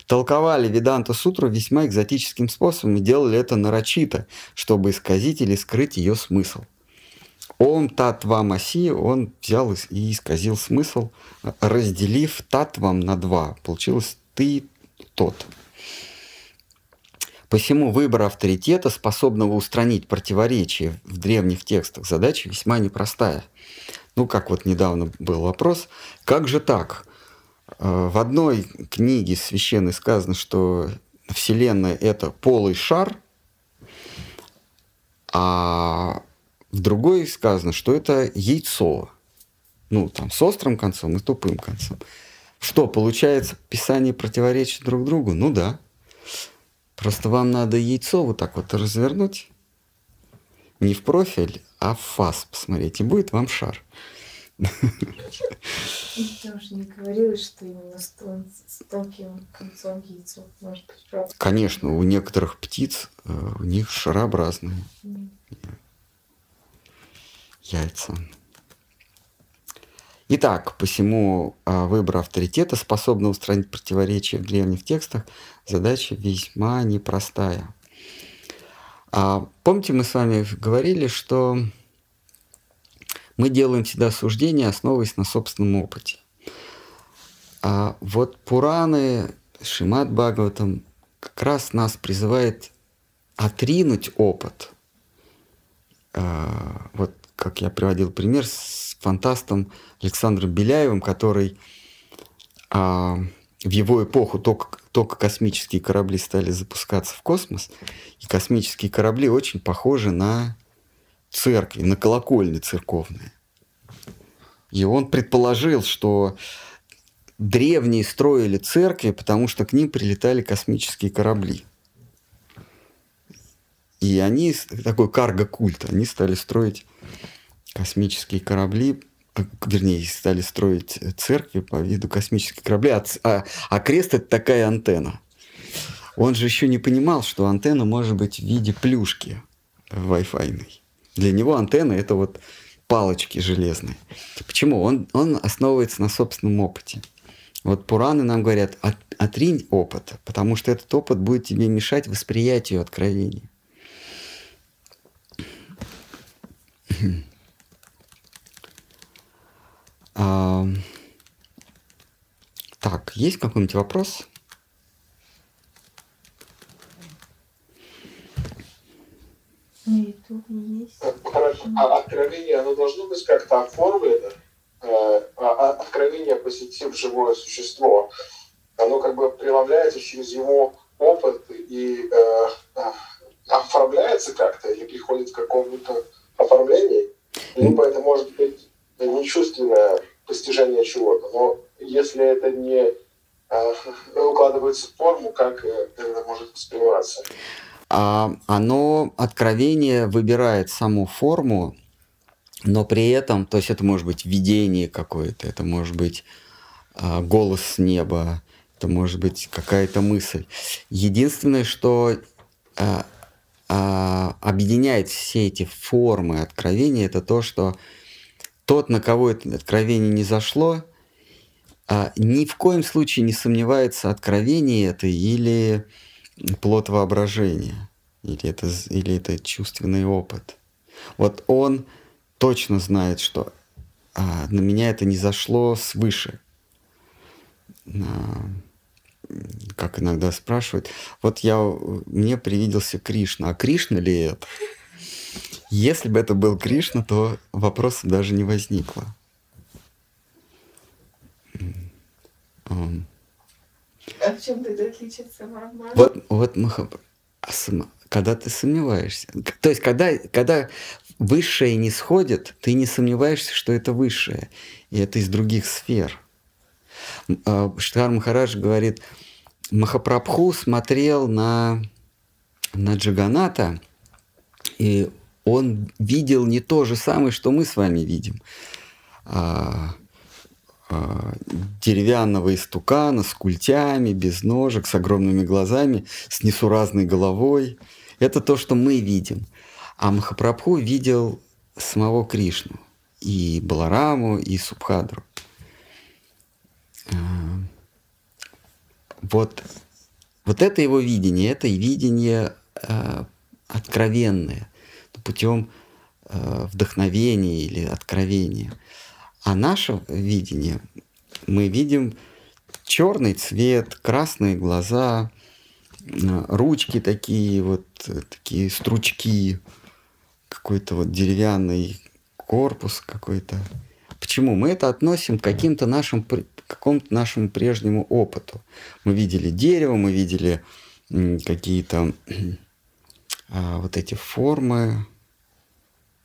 Толковали Веданта Сутру весьма экзотическим способом и делали это нарочито, чтобы исказить или скрыть ее смысл. Ом татва маси, он взял и исказил смысл, разделив татвам на два. Получилось ты тот. Посему выбор авторитета, способного устранить противоречия в древних текстах, задача весьма непростая – ну, как вот недавно был вопрос, как же так? Э, в одной книге священной сказано, что Вселенная – это полый шар, а в другой сказано, что это яйцо. Ну, там, с острым концом и тупым концом. Что, получается, Писание противоречит друг другу? Ну да. Просто вам надо яйцо вот так вот развернуть, не в профиль, а в фас посмотреть, и будет вам шар. Я уже не говорила, что именно с, тон, с тонким концом яйцо может быть правда. Конечно, у некоторых птиц э, у них шарообразные М. яйца. Итак, посему а, выбор авторитета, способный устранить противоречия в древних текстах, задача весьма непростая. А, помните, мы с вами говорили, что мы делаем всегда суждения, основываясь на собственном опыте. А вот Пураны, Шимат Бхагаватам как раз нас призывает отринуть опыт. А, вот как я приводил пример с фантастом Александром Беляевым, который а, в его эпоху только, только космические корабли стали запускаться в космос, и космические корабли очень похожи на церкви, на колокольни церковные. И он предположил, что древние строили церкви, потому что к ним прилетали космические корабли. И они, такой карго-культ, они стали строить космические корабли, э, вернее, стали строить церкви по виду космических кораблей, а, а- а крест это такая антенна. Он же еще не понимал, что антенна может быть в виде плюшки Wi-Fi. Для него антенна это вот палочки железные. Почему? Он, он основывается на собственном опыте. Вот Пураны нам говорят, «От- отринь опыт, потому что этот опыт будет тебе мешать восприятию откровения. А, Так, есть какой-нибудь вопрос? На ютубе есть. Хорошо. А откровение, оно должно быть как-то оформлено? Э, а- а Откровение, посетив живое существо, оно как бы преломляется через его опыт и э, а, оформляется как-то или приходит к какому-то оформлению? Либо это может быть нечувственное постижение чего-то, но если это не э, укладывается в форму, как э, это может восприниматься? А, оно, откровение выбирает саму форму, но при этом, то есть это может быть видение какое-то, это может быть а, голос с неба, это может быть какая-то мысль. Единственное, что а, а, объединяет все эти формы откровения, это то, что тот, на кого это откровение не зашло, а, ни в коем случае не сомневается, откровение это или плод воображения, или это, или это чувственный опыт. Вот он точно знает, что а, на меня это не зашло свыше. А, как иногда спрашивают, вот я, мне привиделся Кришна, а Кришна ли это? Если бы это был Кришна, то вопроса даже не возникло. А в чем тогда отличается Брахман? Вот, вот Махаб- а когда ты сомневаешься, то есть когда, когда высшее не сходит, ты не сомневаешься, что это высшее, и это из других сфер. А, Штхар Махарадж говорит, Махапрабху смотрел на, на Джаганата, и он видел не то же самое, что мы с вами видим. А, а, деревянного истукана с культями, без ножек, с огромными глазами, с несуразной головой. Это то, что мы видим. А Махапрабху видел самого Кришну, и Балараму, и Субхадру. А, Вот, вот это его видение, это видение э, откровенное, путем э, вдохновения или откровения. А наше видение, мы видим черный цвет, красные глаза, э, ручки такие вот, такие стручки, какой-то вот деревянный корпус какой-то. Почему? Мы это относим к каким-то нашим, какому-то нашему прежнему опыту. Мы видели дерево, мы видели какие-то а, вот эти формы,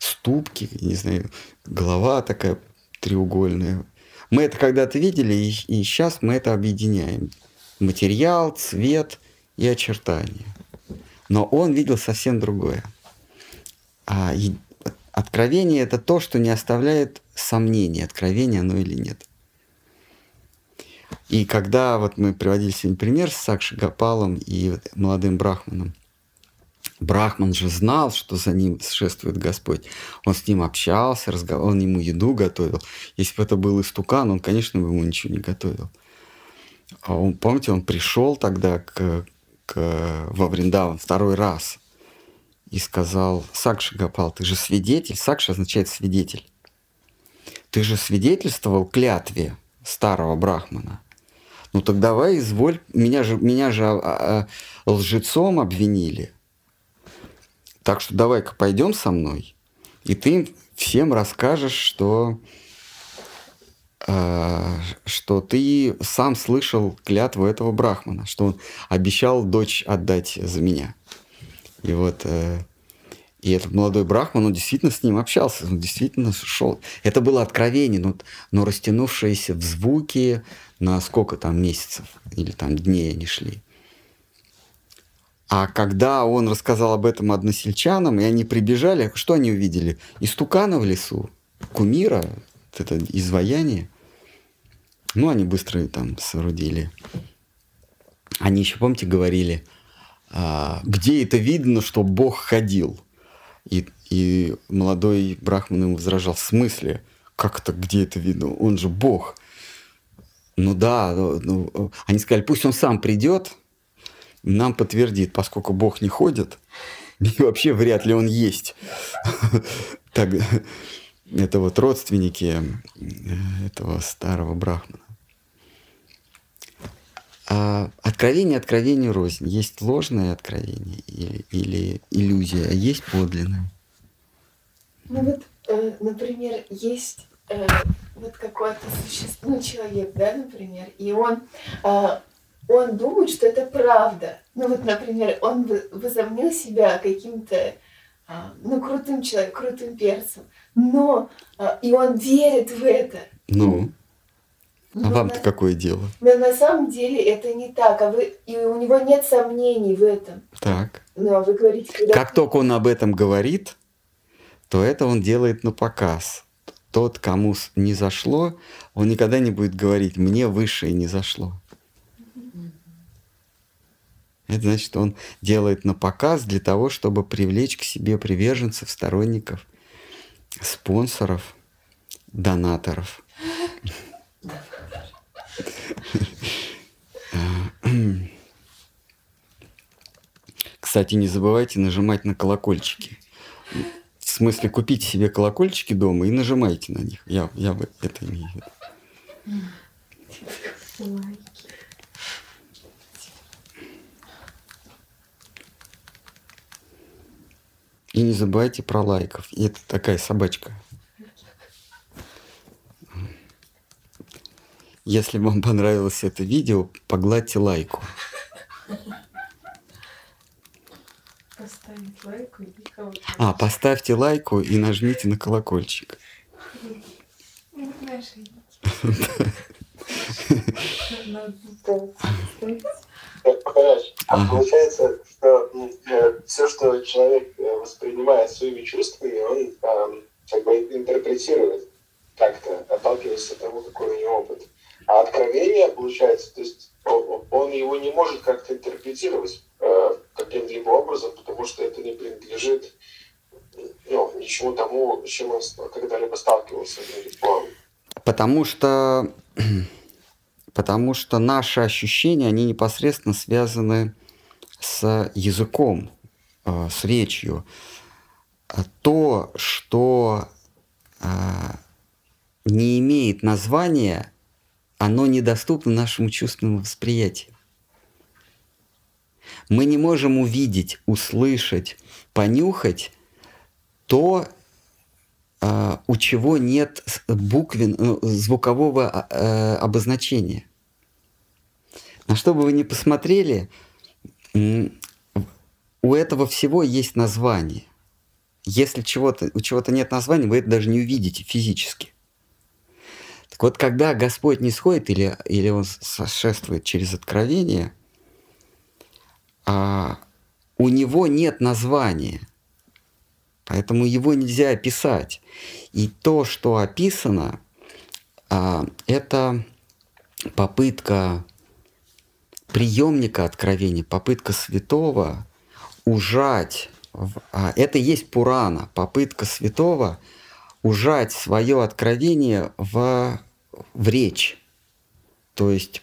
ступки, не знаю, голова такая треугольная. Мы это когда-то видели, и, и сейчас мы это объединяем. Материал, цвет и очертания. Но он видел совсем другое. А е- Откровение – это то, что не оставляет сомнений, откровение оно или нет. И когда вот мы приводили сегодня пример с Сакши Гапалом и молодым Брахманом, Брахман же знал, что за ним шествует Господь. Он с ним общался, разговаривал, он ему еду готовил. Если бы это был истукан, он, конечно, бы ему ничего не готовил. А он, помните, он пришел тогда к, к, во Вриндаван второй раз и сказал, Сакша Гапал, ты же свидетель. Сакша означает свидетель. Ты же свидетельствовал клятве старого брахмана. Ну так давай, изволь, меня же, меня же а, а, лжецом обвинили. Так что давай-ка пойдем со мной, и ты всем расскажешь, что, э, что ты сам слышал клятву этого брахмана, что он обещал дочь отдать за меня. И вот э, и этот молодой брахман, он действительно с ним общался, он действительно шел. Это было откровение, но, но растянувшееся в звуки на сколько там месяцев или там дней они шли. А когда он рассказал об этом односельчанам, и они прибежали, что они увидели? Истукана в лесу, кумира, это изваяние. Ну, они быстро там соорудили. Они еще, помните, говорили, а, где это видно, что Бог ходил? И, и молодой брахман ему возражал, в смысле? Как это, где это видно? Он же Бог. Ну да, ну, ну они сказали, пусть он сам придет, нам подтвердит, поскольку Бог не ходит, и вообще вряд ли он есть. Так, это вот родственники э, этого старого брахмана. А откровение откровению рознь. Есть ложное откровение или, или иллюзия, а есть подлинное. Ну вот, э, например, есть э, вот какое-то существо, ну, человек, да, например, и он э, он думает, что это правда. Ну вот, например, он возомнил себя каким-то а, ну, крутым человеком, крутым перцем. Но а, и он верит в это. Ну. А вам-то на... какое дело? Но на самом деле это не так, а вы и у него нет сомнений в этом. Так. Ну, а вы говорите, когда... Как только он об этом говорит, то это он делает на показ. Тот, кому не зашло, он никогда не будет говорить, мне высшее не зашло. Это значит, он делает на показ для того, чтобы привлечь к себе приверженцев, сторонников, спонсоров, донаторов. Кстати, не забывайте нажимать на колокольчики. В смысле, купите себе колокольчики дома и нажимайте на них. Я, я это имею в виду. И не забывайте про лайков. И это такая собачка. Если вам понравилось это видео, погладьте лайку. Поставить лайку и колокольчик. А, поставьте лайку и нажмите на колокольчик. А получается, что э, все, что человек э, воспринимает своими чувствами, он э, как бы интерпретирует как-то, отталкиваясь от того, какой у него опыт. А откровение, получается, то есть он, он его не может как-то интерпретировать э, каким-либо образом, потому что это не принадлежит ну, ничему тому, с чем он когда-либо сталкивался Потому что потому что наши ощущения, они непосредственно связаны с языком, э, с речью. То, что э, не имеет названия, оно недоступно нашему чувственному восприятию. Мы не можем увидеть, услышать, понюхать то, у чего нет буквен, звукового обозначения. На что бы вы ни посмотрели, у этого всего есть название. Если чего-то, у чего-то нет названия, вы это даже не увидите физически. Так вот, когда Господь не сходит или, или Он сошествует через откровение, а, у Него нет названия. Поэтому его нельзя описать. И то, что описано, а, это попытка приемника откровения, попытка святого ужать, а, это есть Пурана, попытка святого ужать свое откровение в, в речь. То есть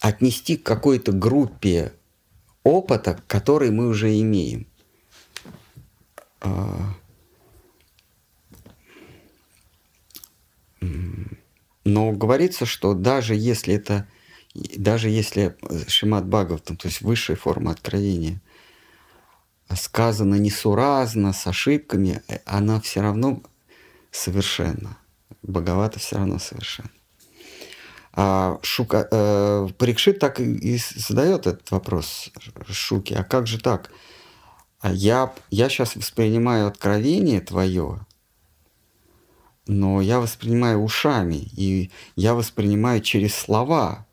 отнести к какой-то группе опыта, который мы уже имеем. А, но говорится, что даже если это, даже если Шимат Бхагаватам, то есть высшая форма откровения, сказано несуразно, с ошибками, она все равно совершенна. Бхагавата все равно совершенна. А Шука, э, Парикшит так и задает этот вопрос Шуки. А как же так? А я, я сейчас воспринимаю откровение твое, но я воспринимаю ушами, и я воспринимаю через слова.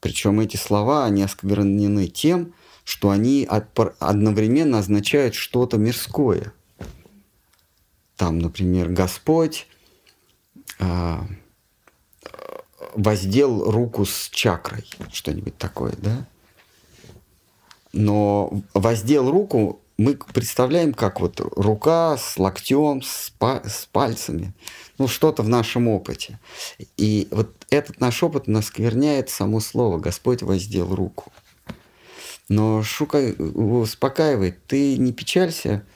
Причем эти слова, они осквернены тем, что они одновременно означают что-то мирское. Там, например, Господь а, воздел руку с чакрой, что-нибудь такое, да? Но воздел руку мы представляем, как вот рука с локтем, с, па- с пальцами, ну что-то в нашем опыте. И вот этот наш опыт наскверняет само слово «Господь воздел руку». Но Шука его успокаивает, ты не печалься,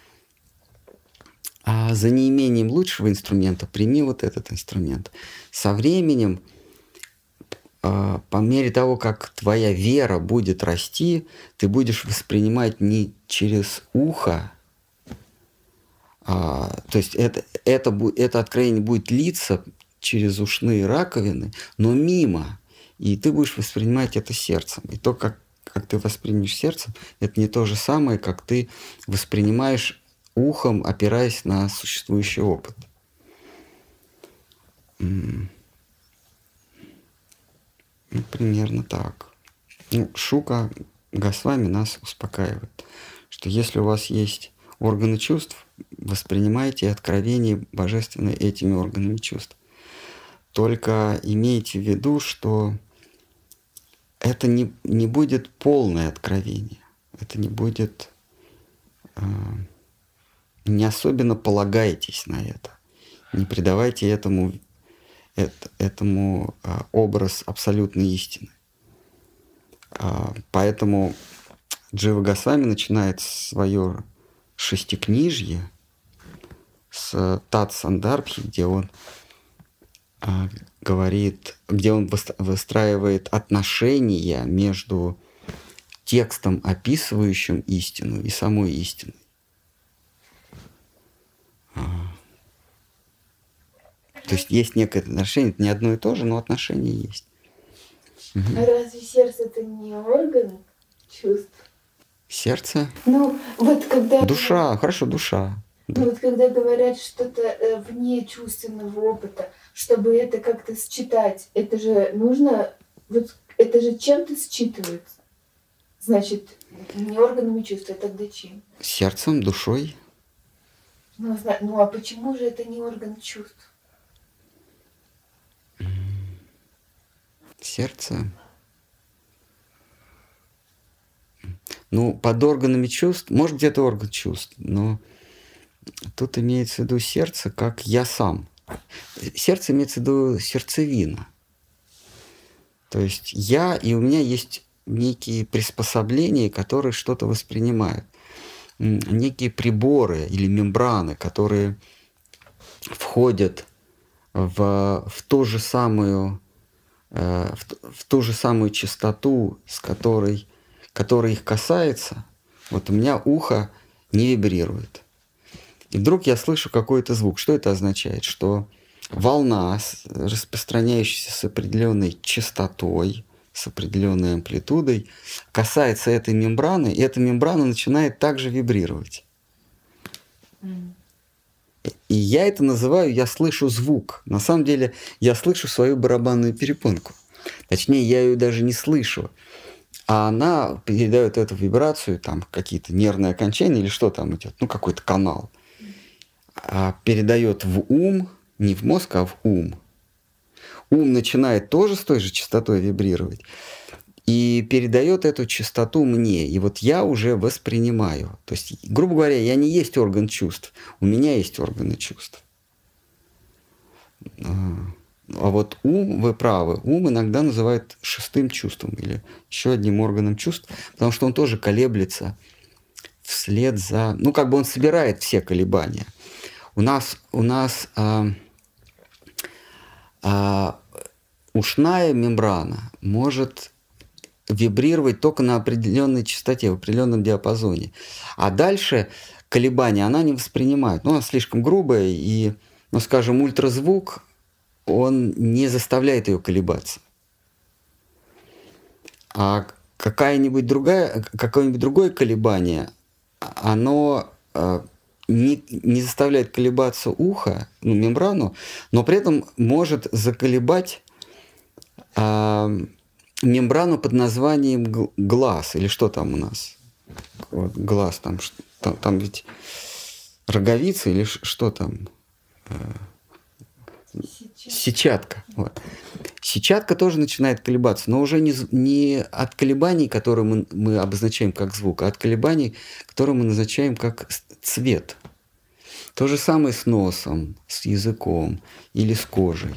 а за неимением лучшего инструмента прими вот этот инструмент. Со временем – по мере того, как твоя вера будет расти, ты будешь воспринимать не через ухо, а, то есть это, это, это откровение будет литься через ушные раковины, но мимо. И ты будешь воспринимать это сердцем. И то, как, как ты воспримешь сердцем, это не то же самое, как ты воспринимаешь ухом, опираясь на существующий опыт. Ну, примерно так. Ну, Шука Госвами нас успокаивает, что если у вас есть органы чувств, воспринимайте откровение божественное этими органами чувств. Только имейте в виду, что это не, не будет полное откровение. Это не будет... Э, не особенно полагайтесь на это. Не придавайте этому этому а, образ абсолютной истины. А, поэтому Джива Госвами начинает свое шестикнижье с Тат Сандарбхи, где он а, говорит, где он выстраивает отношения между текстом, описывающим истину, и самой истиной. То есть есть некое отношение, это не одно и то же, но отношение есть. Угу. А разве сердце это не орган чувств? Сердце? Ну, вот когда... Душа, хорошо, душа. Ну, вот когда говорят что-то э, вне чувственного опыта, чтобы это как-то считать, это же нужно, вот это же чем-то считывается. Значит, не органами чувств, а тогда чем? Сердцем, душой. Ну, ну а почему же это не орган чувств? Сердце. Ну, под органами чувств, может где-то орган чувств, но тут имеется в виду сердце как я сам. Сердце имеется в виду сердцевина. То есть я, и у меня есть некие приспособления, которые что-то воспринимают. Некие приборы или мембраны, которые входят в, в ту же самую в, в ту же самую частоту, с которой, которая их касается, вот у меня ухо не вибрирует. И вдруг я слышу какой-то звук. Что это означает? Что волна, распространяющаяся с определенной частотой, с определенной амплитудой, касается этой мембраны, и эта мембрана начинает также вибрировать. И я это называю, я слышу звук. На самом деле я слышу свою барабанную перепонку. Точнее, я ее даже не слышу. а она передает эту вибрацию, там какие-то нервные окончания или что там идет, ну какой-то канал, а передает в ум, не в мозг, а в ум. Ум начинает тоже с той же частотой вибрировать и передает эту частоту мне. И вот я уже воспринимаю. То есть, грубо говоря, я не есть орган чувств, у меня есть органы чувств. А, а вот ум, вы правы, ум иногда называют шестым чувством или еще одним органом чувств, потому что он тоже колеблется вслед за... Ну, как бы он собирает все колебания. У нас, у нас а, а, ушная мембрана может вибрировать только на определенной частоте, в определенном диапазоне. А дальше колебания она не воспринимает. Ну, она слишком грубая, и, ну, скажем, ультразвук он не заставляет ее колебаться. А какая-нибудь другая, какое-нибудь другое колебание, оно э, не, не заставляет колебаться ухо, ну, мембрану, но при этом может заколебать э, мембрану под названием глаз, или что там у нас? Вот, глаз, там, там, там ведь роговица или что там? Э, Сетчатка. Вот. Сетчатка тоже начинает колебаться, но уже не, не от колебаний, которые мы, мы обозначаем как звук, а от колебаний, которые мы назначаем как цвет. То же самое с носом, с языком или с кожей.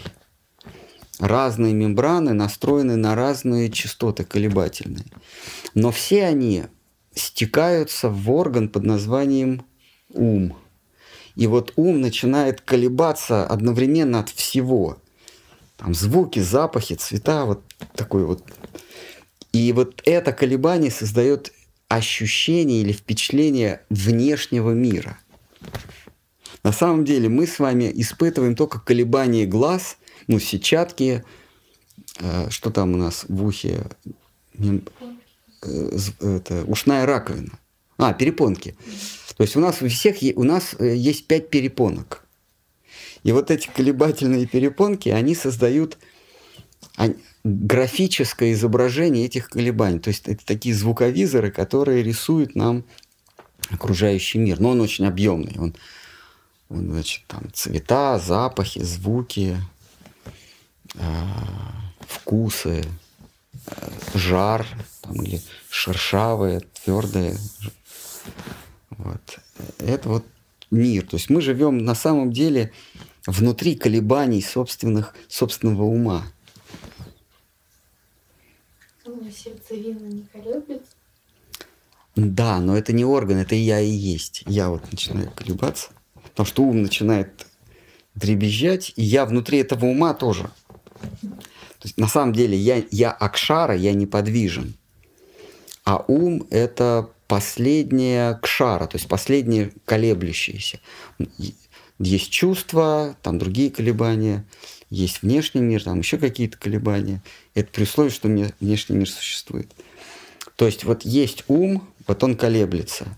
Разные мембраны настроены на разные частоты колебательные. Но все они стекаются в орган под названием ум – и вот ум начинает колебаться одновременно от всего. Там звуки, запахи, цвета, вот такой вот. И вот это колебание создает ощущение или впечатление внешнего мира. На самом деле мы с вами испытываем только колебания глаз, ну, сетчатки, э, что там у нас в ухе, э, это, ушная раковина. А, перепонки. То есть у нас у всех у нас э, есть пять перепонок. И вот эти колебательные перепонки, они создают графическое изображение этих колебаний. То есть это такие звуковизоры, которые рисуют нам окружающий мир. Но он очень объемный. Он, он значит, там цвета, запахи, звуки, вкусы, э, жар там, или шершавое, твердое, вот. Это вот мир. То есть мы живем на самом деле внутри колебаний собственных, собственного ума. Ну, сердцевина не колеблется? Да, но это не орган, это я и есть. Я вот начинаю колебаться, потому что ум начинает дребезжать, и я внутри этого ума тоже. То есть на самом деле я, я акшара, я неподвижен. А ум – это последняя кшара, то есть последнее колеблющееся. Есть чувства, там другие колебания, есть внешний мир, там еще какие-то колебания. Это при условии, что внешний мир существует. То есть вот есть ум, вот он колеблется,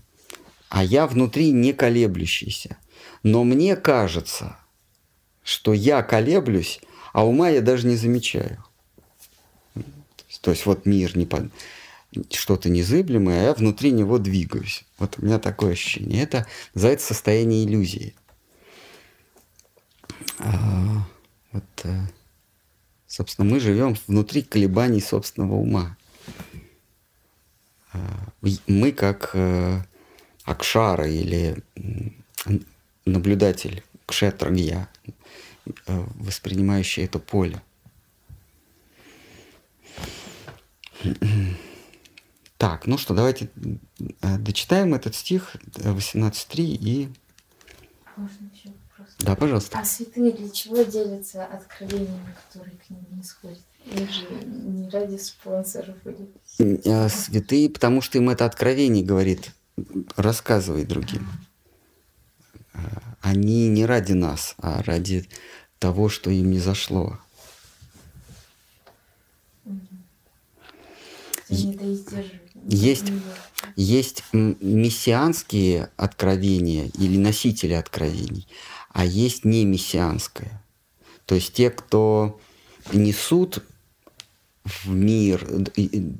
а я внутри не колеблющийся. Но мне кажется, что я колеблюсь, а ума я даже не замечаю. То есть вот мир не под что-то незыблемое, а я внутри него двигаюсь. Вот у меня такое ощущение. Это называется состояние иллюзии. А, вот, э, собственно, мы живем внутри колебаний собственного ума. А, мы как э, Акшара или наблюдатель Кшетрагья, э, воспринимающий это поле. Так, ну что, давайте э, дочитаем этот стих 18.3 и... Можно еще вопрос? Да, пожалуйста. А святые для чего делятся откровениями, которые к ним не сходят? Их же не ради спонсоров или... Э, святые, потому что им это откровение говорит, рассказывай другим. Э, они не ради нас, а ради того, что им не зашло. Есть, есть мессианские откровения или носители откровений, а есть не мессианское. То есть те, кто несут в мир,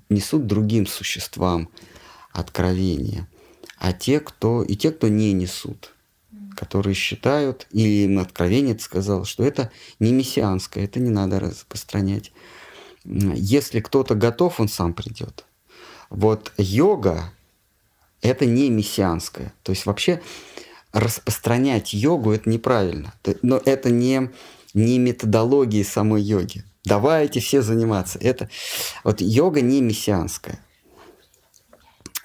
несут другим существам откровения, а те, кто и те, кто не несут, которые считают, или им откровение это сказал, что это не мессианское, это не надо распространять. Если кто-то готов, он сам придет. Вот йога – это не мессианское. То есть вообще распространять йогу – это неправильно. Но это не, не методологии самой йоги. Давайте все заниматься. Это, вот йога не мессианская.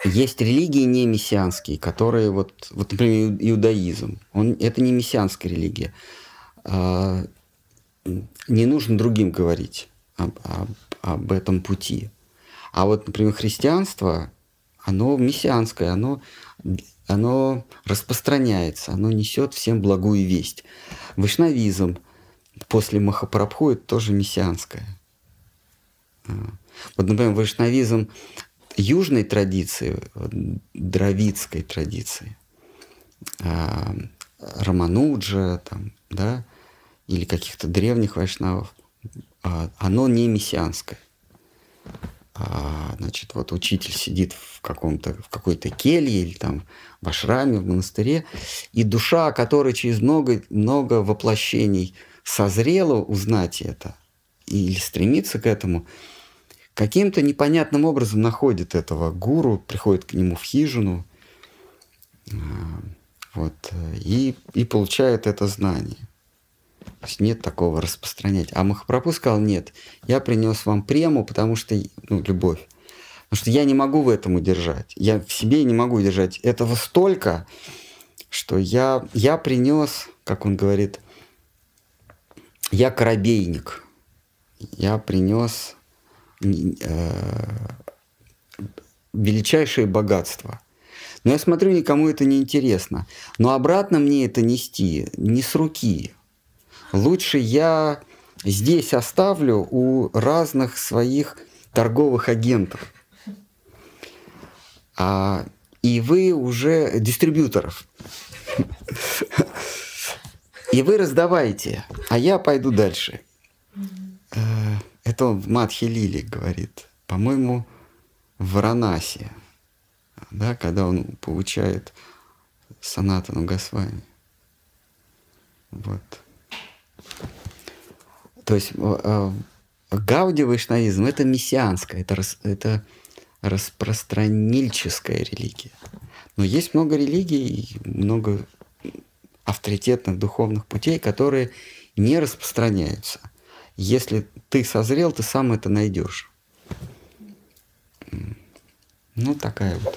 Есть религии не мессианские, которые, вот, вот например, иудаизм. Он, это не мессианская религия. А, не нужно другим говорить об, об, об этом пути. А вот, например, христианство, оно мессианское, оно, оно распространяется, оно несет всем благую весть. Вайшнавизм после Махапрабху это тоже мессианское. А. Вот, например, вайшнавизм южной традиции, дравидской традиции, а, Рамануджа, там, да, или каких-то древних вайшнавов, а, оно не мессианское. А, значит, вот учитель сидит в каком-то, в какой-то келье или там в ашраме, в монастыре, и душа, которая через много, много воплощений созрела узнать это или стремится к этому, каким-то непонятным образом находит этого гуру, приходит к нему в хижину, а, вот, и, и получает это знание. То есть нет такого распространять. А Махапрабху сказал, нет, я принес вам прему, потому что, ну, любовь. Потому что я не могу в этом удержать. Я в себе не могу удержать этого столько, что я, я принес, как он говорит, я корабейник. Я принес величайшее богатство. Но я смотрю, никому это не интересно. Но обратно мне это нести не с руки. Лучше я здесь оставлю у разных своих торговых агентов. А, и вы уже дистрибьюторов. И вы раздавайте, а я пойду дальше. Э, это он в Матхи Лили говорит. По-моему, в Варанасе, да, когда он получает Санатану Госвами. Вот. То есть э, э, Гауди вайшнавизм – это мессианская, это, это распространильческая религия. Но есть много религий, много авторитетных духовных путей, которые не распространяются. Если ты созрел, ты сам это найдешь. Ну, такая вот.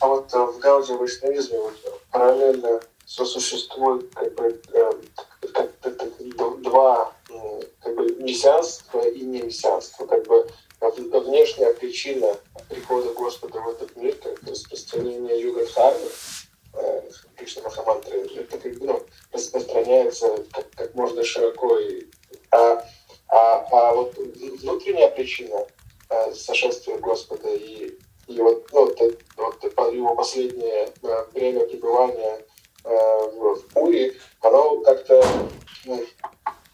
А вот э, в Гауде вайшнавизме вот, параллельно сосуществует как бы, э, как, как, два как бы мессианство и не мессианство. Как бы внешняя причина прихода Господа в этот мир, как распространение юга Дхармы, э, Кришна Махамантры, это как бы, ну, распространяется как, как можно широко. И, а, а, а вот внутренняя причина э, сошествия Господа и, и вот, ну, вот, вот его последнее э, время пребывания э, в Пури, оно как-то ну,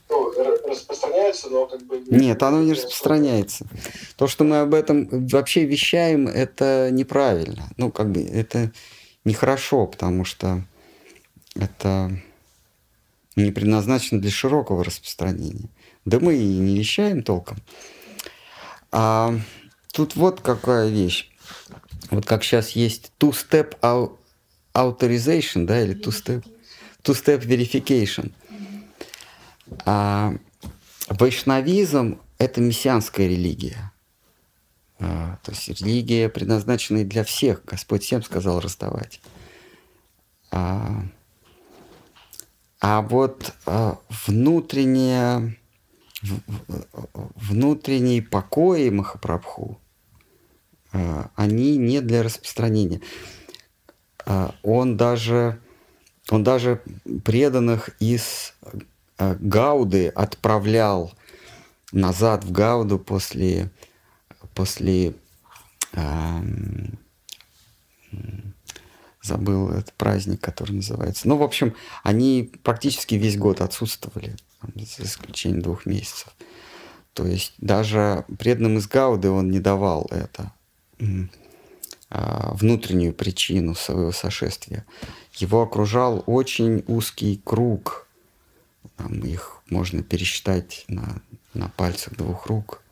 ну, распространяется, но как бы... Нет, оно не распространяется. То, что мы об этом вообще вещаем, это неправильно. Ну, как бы это нехорошо, потому что это не предназначено для широкого распространения. Да мы и не вещаем толком. А тут вот какая вещь. Вот как сейчас есть two-step authorization, да, или two-step two-step verification – а вайшнавизм – это мессианская религия. А, то есть религия, предназначенная для всех. Господь всем сказал расставать. А, а вот а, внутреннее, внутренние покои Махапрабху, а, они не для распространения. Он даже, он даже преданных из Гауды отправлял назад в Гауду после, после забыл этот праздник, который называется. Ну, в общем, они практически весь год отсутствовали, за исключением двух месяцев. То есть даже преданным из Гауды он не давал это, а, внутреннюю причину своего сошествия. Его окружал очень узкий круг. Там их можно пересчитать на, на пальцах двух рук.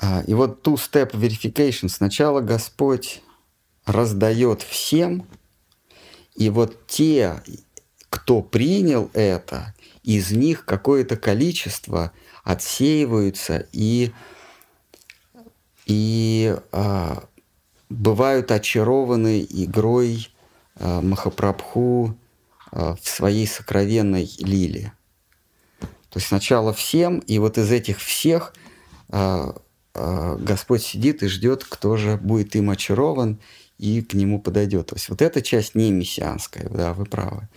А, и вот two-step verification. Сначала Господь раздает всем, и вот те, кто принял это, из них какое-то количество отсеиваются и, и а, бывают очарованы игрой а, Махапрабху а, в своей сокровенной лиле. То есть сначала всем, и вот из этих всех а, а, Господь сидит и ждет, кто же будет им очарован и к нему подойдет. То есть вот эта часть не мессианская, да, вы правы.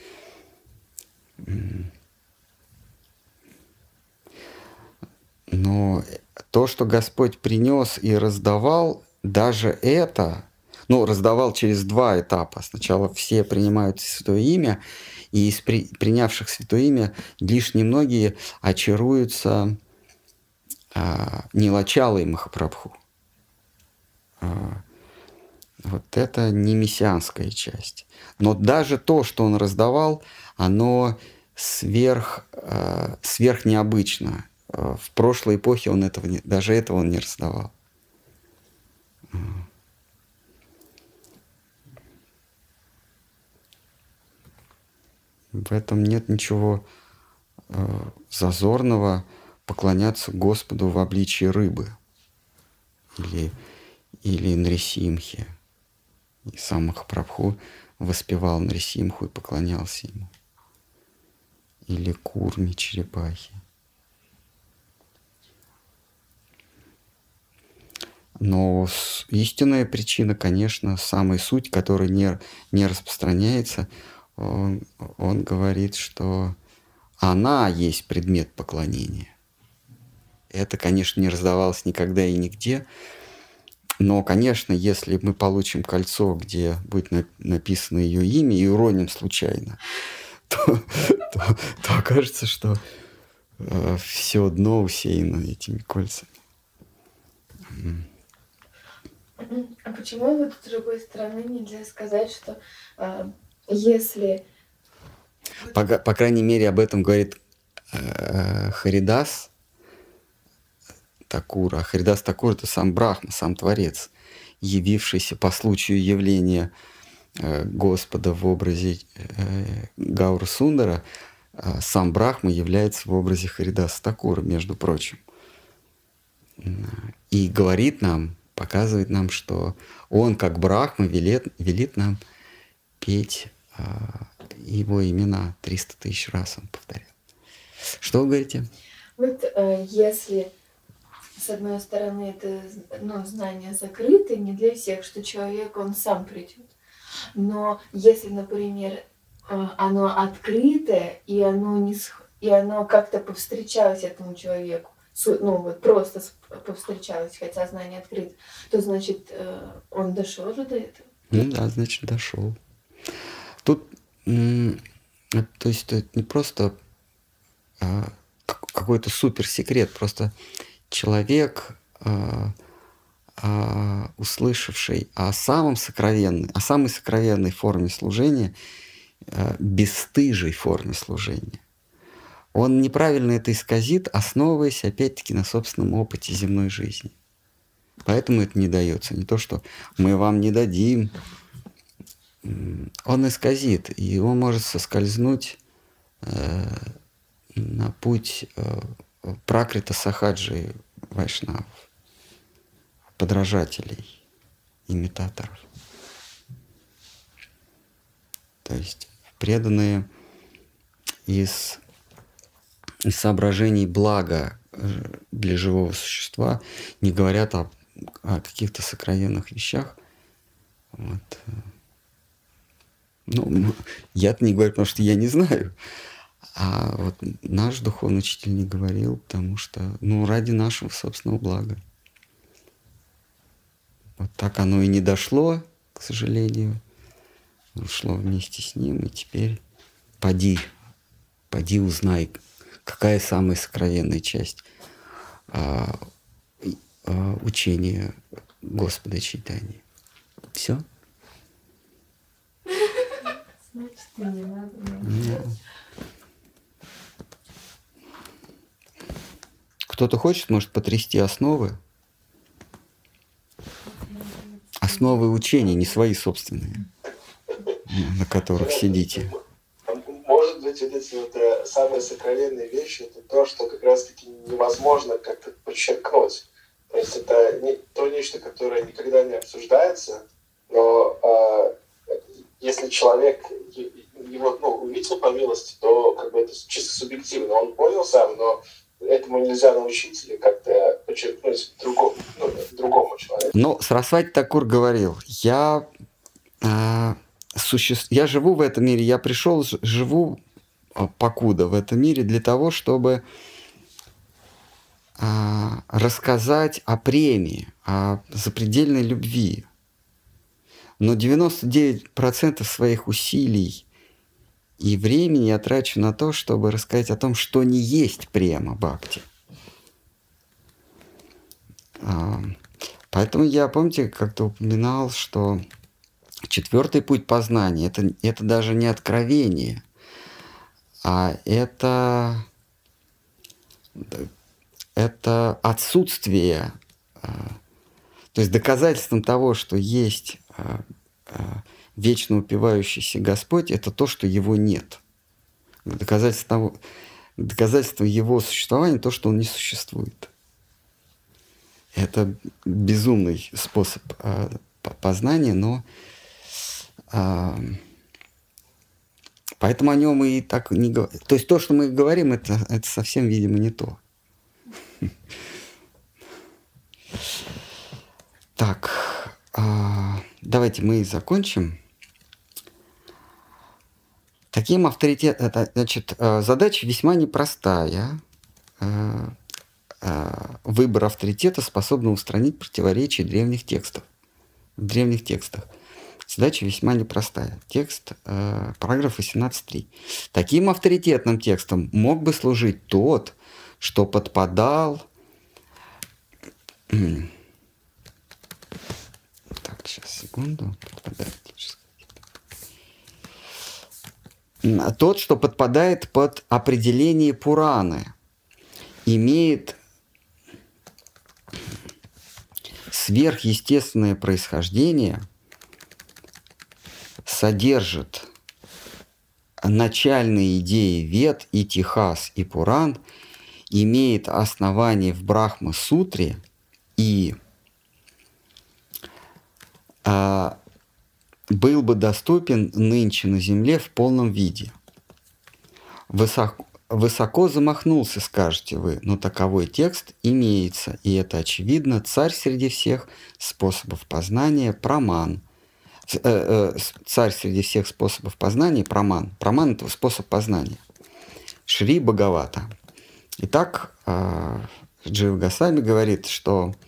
Но то, что Господь принес и раздавал, даже это, ну, раздавал через два этапа. Сначала все принимают Святое Имя, и из при, принявших Святое Имя лишь немногие очаруются а, Нилачалой Махапрабху. А, вот это не мессианская часть. Но даже то, что он раздавал, оно сверх, э, сверх необычно. Э, в прошлой эпохе он этого не, даже этого он не раздавал. В этом нет ничего э, зазорного поклоняться Господу в обличии рыбы или, или Нрисимхи. И сам Махапрабху воспевал Нрисимху и поклонялся ему. Или Курми Черепахи. Но истинная причина, конечно, самая суть, которая не, не распространяется, он, он говорит, что она есть предмет поклонения. Это, конечно, не раздавалось никогда и нигде, но, конечно, если мы получим кольцо, где будет написано ее имя, и уроним случайно, то, то, то окажется, что э, все дно усеяно этими кольцами. А почему вот с другой стороны нельзя сказать, что э, если... По, по крайней мере, об этом говорит э, Харидас, Такура. А Харидас Такур – это сам Брахма, сам Творец, явившийся по случаю явления э, Господа в образе э, Гаура Сундара. А сам Брахма является в образе Харидаса Такура, между прочим. И говорит нам, показывает нам, что он, как Брахма, велит, велит нам петь его имена 300 тысяч раз, он повторял. Что вы говорите? Вот э, если с одной стороны, это ну, знание закрыто, не для всех, что человек, он сам придет. Но если, например, э, оно открытое, и оно, не, и оно как-то повстречалось этому человеку, ну вот просто повстречалось, хотя знание открыто, то значит э, он дошел же до этого. Ну да, значит дошел. То есть это не просто а, какой-то суперсекрет, просто человек, э, э, услышавший о самом сокровенной, о самой сокровенной форме служения, э, бесстыжей форме служения, он неправильно это исказит, основываясь опять-таки на собственном опыте земной жизни. Поэтому это не дается. Не то, что мы вам не дадим. Он исказит, и он может соскользнуть э, на путь э, Пракрита Сахаджи Вайшнав, подражателей, имитаторов. То есть преданные из, из соображений блага э, для живого существа не говорят о, о каких-то сокровенных вещах. Вот. Ну, я-то не говорю, потому что я не знаю. А вот наш духовный учитель не говорил, потому что, ну, ради нашего собственного блага. Вот так оно и не дошло, к сожалению. Ушло вместе с ним, и теперь поди, Пойди узнай, какая самая сокровенная часть а, а, учения Господа читания. Все? Значит, и не надо. Нет. Кто-то хочет, может, потрясти основы? Основы учения, не свои собственные, на которых сидите. Может быть, вот эти вот э, самые сокровенные вещи, это то, что как раз-таки невозможно как-то подчеркнуть. То есть это не, то нечто, которое никогда не обсуждается, но э, если человек его ну, увидел по милости, то как бы это чисто субъективно. Он понял сам, но этому нельзя научить или как-то подчеркнуть другому, ну, другому человеку. Но Сарасвати Такур говорил, я, э, суще... я живу в этом мире, я пришел, живу а, покуда в этом мире для того, чтобы э, рассказать о премии, о запредельной любви. Но 99% своих усилий и времени я трачу на то, чтобы рассказать о том, что не есть према бхакти. А, поэтому я, помните, как-то упоминал, что четвертый путь познания это, это даже не откровение, а это, это отсутствие, а, то есть доказательством того, что есть вечно упивающийся Господь – это то, что его нет. Доказательство, того, доказательство его существования – то, что он не существует. Это безумный способ а, познания, но а, поэтому о нем и так не говорим. То есть то, что мы говорим, это, это совсем, видимо, не то. Так, а, давайте мы закончим. Таким авторитетом, значит, э, задача весьма непростая. Э, э, выбор авторитета способен устранить противоречия древних текстов. В древних текстах. Задача весьма непростая. Текст, параграф 18.3. Таким авторитетным текстом мог бы служить тот, что подпадал... Сейчас, секунду. Подпадает тот, что подпадает под определение Пураны, имеет сверхъестественное происхождение, содержит начальные идеи Вед и Техас и Пуран, имеет основание в Брахма-сутре и а, был бы доступен нынче на земле в полном виде. Высоко, высоко замахнулся, скажете вы, но таковой текст имеется, и это очевидно, царь среди всех способов познания – проман. Э, э, царь среди всех способов познания – проман. Проман – это способ познания. Шри Бхагавата. Итак, э, Джива Гасами говорит, что а,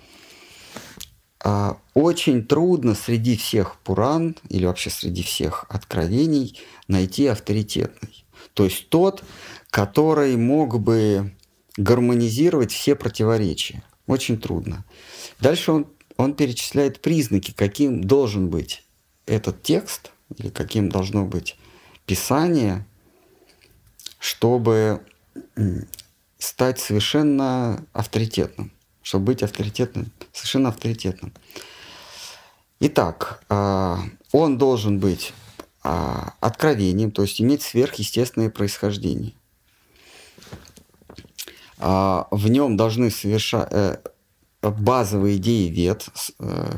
очень трудно среди всех Пуран или вообще среди всех откровений найти авторитетный. То есть тот, который мог бы гармонизировать все противоречия. Очень трудно. Дальше он, он перечисляет признаки, каким должен быть этот текст или каким должно быть писание, чтобы стать совершенно авторитетным чтобы быть авторитетным, совершенно авторитетным. Итак, а, он должен быть а, откровением, то есть иметь сверхъестественное происхождение. А, в нем должны совершать э, базовые идеи вет э,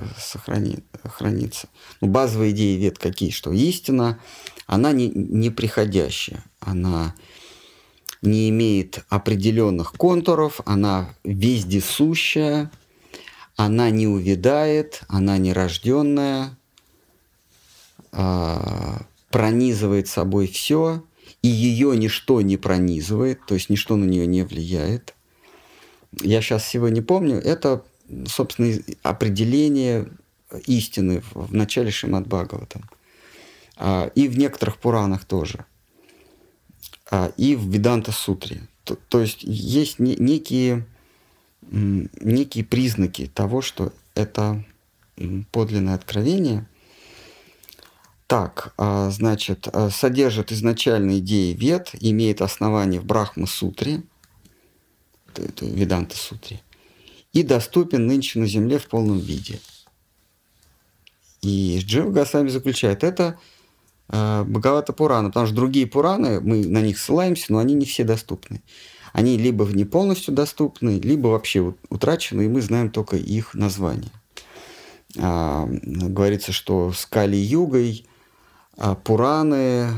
храниться. Ну, базовые идеи вет какие? Что истина, она не, не приходящая, она не имеет определенных контуров, она вездесущая, она не увядает, она нерожденная, а, пронизывает собой все, и ее ничто не пронизывает, то есть ничто на нее не влияет. Я сейчас всего не помню, это, собственно, определение истины в начале Шимат Бхагаватам. А, и в некоторых Пуранах тоже – и в Веданта Сутре. То, то есть есть не, некие, некие признаки того, что это подлинное откровение. Так, а, значит, а, содержит изначальные идеи вед, имеет основание в Брахма-сутре, Веданта-сутре, и доступен нынче на Земле в полном виде. И Джива Гасами заключает, это Бхагавата Пурана, потому что другие Пураны, мы на них ссылаемся, но они не все доступны. Они либо не полностью доступны, либо вообще утрачены, и мы знаем только их название. А, говорится, что с Кали-югой а Пураны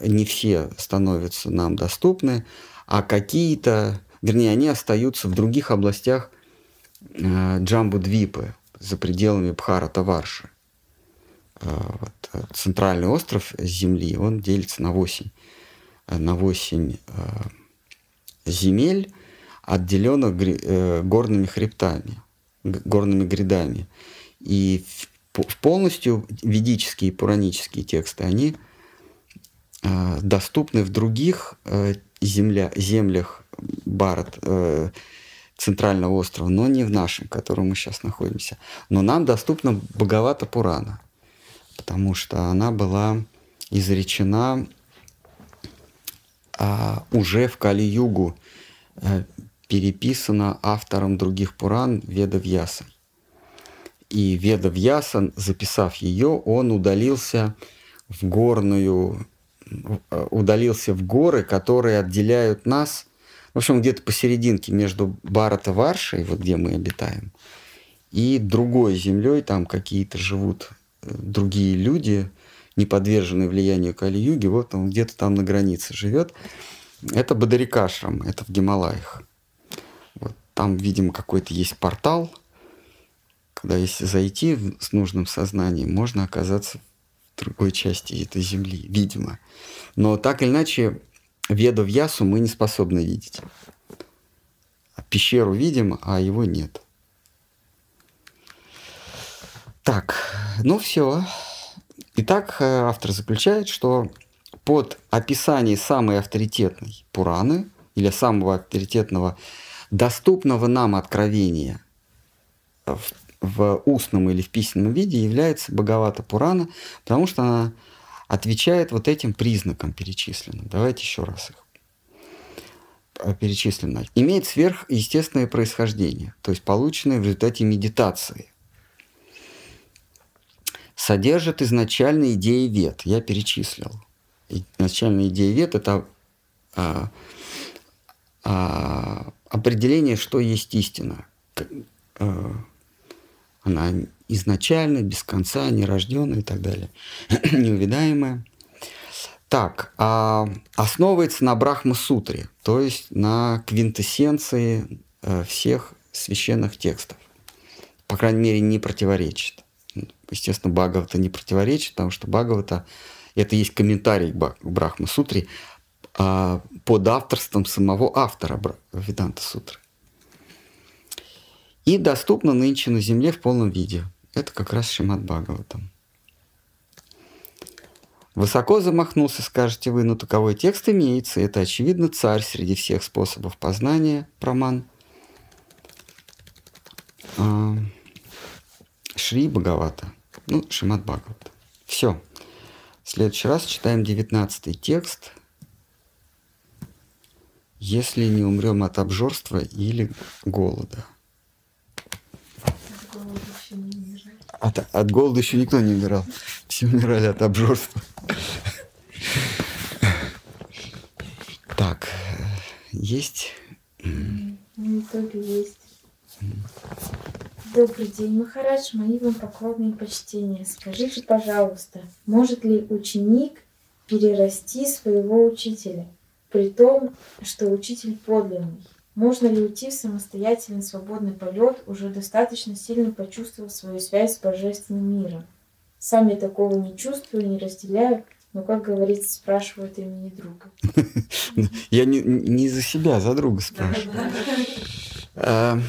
не все становятся нам доступны, а какие-то, вернее, они остаются в других областях э, Джамбу-двипы, за пределами Бхарата-Варши. Э, вот, э, центральный остров Земли, он делится на 8, э, на 8 земель, отделенных горными хребтами, горными грядами. И полностью ведические и пуранические тексты, они доступны в других земля, землях Барат, центрального острова, но не в нашем, в котором мы сейчас находимся. Но нам доступна Бхагавата Пурана потому что она была изречена а, уже в Кали-югу, а, переписана автором других Пуран Веда Вьяса. И Веда Вьяса, записав ее, он удалился в горную, удалился в горы, которые отделяют нас, в общем, где-то посерединке между Барата Варшей, вот где мы обитаем, и другой землей, там какие-то живут другие люди, не подверженные влиянию Кали-юги, вот он где-то там на границе живет. Это Бадарикашрам, это в Гималаях. Вот там, видимо, какой-то есть портал, когда если зайти с нужным сознанием, можно оказаться в другой части этой земли, видимо. Но так или иначе, Веду в Ясу мы не способны видеть. Пещеру видим, а его нет. Так, ну все. Итак, э, автор заключает, что под описание самой авторитетной Пураны или самого авторитетного доступного нам откровения в, в устном или в письменном виде является Бхагавата Пурана, потому что она отвечает вот этим признакам перечисленным. Давайте еще раз их э, перечислено. Имеет сверхъестественное происхождение, то есть полученное в результате медитации содержит изначальные идеи вет. Я перечислил. Изначальные идеи вет – это а, а, определение, что есть истина. А, она изначально, без конца, нерожденная и так далее. Неувидаемая. Так, а, основывается на Брахма-сутре, то есть на квинтэссенции а, всех священных текстов. По крайней мере, не противоречит естественно, Бхагавата не противоречит, потому что Бхагавата – это есть комментарий к Брахма-сутре а, под авторством самого автора Веданта Сутры. И доступно нынче на Земле в полном виде. Это как раз Шимат Бхагаватам. Высоко замахнулся, скажете вы, но таковой текст имеется. Это, очевидно, царь среди всех способов познания, проман. Шри Бхагавата. Ну, Шимат Бхагавата. Все. В следующий раз читаем 19 текст. Если не умрем от обжорства или голода. От, от голода еще никто не умирал. Все умирали от обжорства. Так, есть? Ну, только есть. Добрый день, Махарадж, мои вам поклонные почтения. Скажите, пожалуйста, может ли ученик перерасти своего учителя, при том, что учитель подлинный? Можно ли уйти в самостоятельный свободный полет, уже достаточно сильно почувствовав свою связь с божественным миром? Сам я такого не чувствую, не разделяю, но, как говорится, спрашивают имени друга. Я не, не за себя, а за друга спрашиваю. А,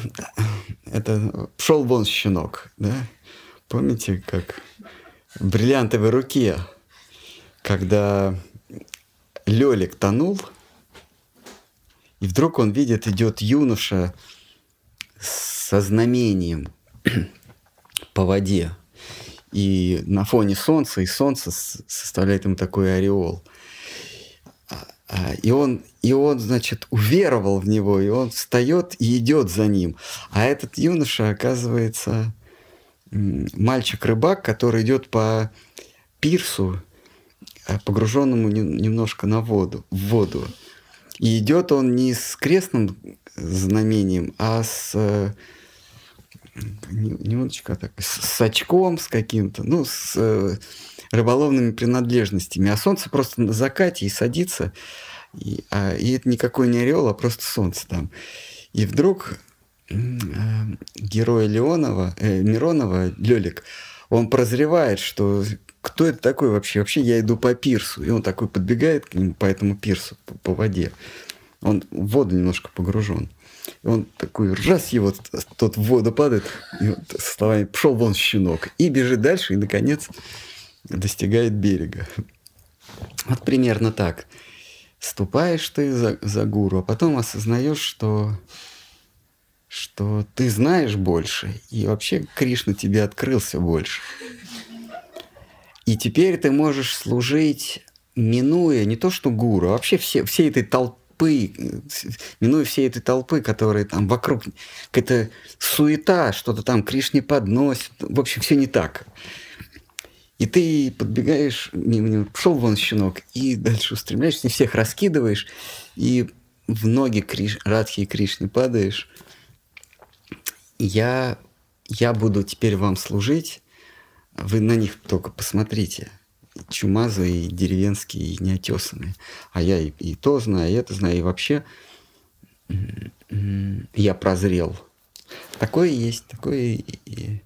это пшел вон щенок, да? Помните, как в бриллиантовой руке, когда Лёлик тонул, И вдруг он видит, идет юноша со знамением по воде. И на фоне солнца, и солнце составляет ему такой ореол. А, а, и он, и он, значит, уверовал в него, и он встает и идет за ним. А этот юноша, оказывается, мальчик-рыбак, который идет по пирсу, э, погруженному немножко на воду, в воду. И идет он не с крестным знамением, а с э, немножечко так, с очком, с каким-то, ну, с э, рыболовными принадлежностями. А солнце просто на закате и садится, и, а, и это никакой не орел, а просто солнце там. И вдруг э, герой Леонова, э, Миронова, Лёлик, он прозревает, что кто это такой вообще? Вообще я иду по пирсу. И он такой подбегает к нему по этому пирсу, по, по воде. Он в воду немножко погружен. И он такой, раз его, тот в воду падает, и вот, со словами «пошел вон щенок». И бежит дальше, и, наконец, достигает берега. Вот примерно так. Ступаешь ты за, за гуру, а потом осознаешь, что, что ты знаешь больше, и вообще Кришна тебе открылся больше. И теперь ты можешь служить, минуя не то что гуру, а вообще все, всей этой толпы, минуя всей этой толпы, которые там вокруг, какая-то суета, что-то там Кришне подносит, в общем, все не так. И ты подбегаешь мимо него, пошел вон щенок, и дальше устремляешься, и всех раскидываешь, и в ноги Криш, Радхи и Кришне падаешь. Я, я буду теперь вам служить, вы на них только посмотрите. Чумазые, деревенские, неотесанные. А я и, и то знаю, и это знаю, и вообще я прозрел. Такое есть, такое и, и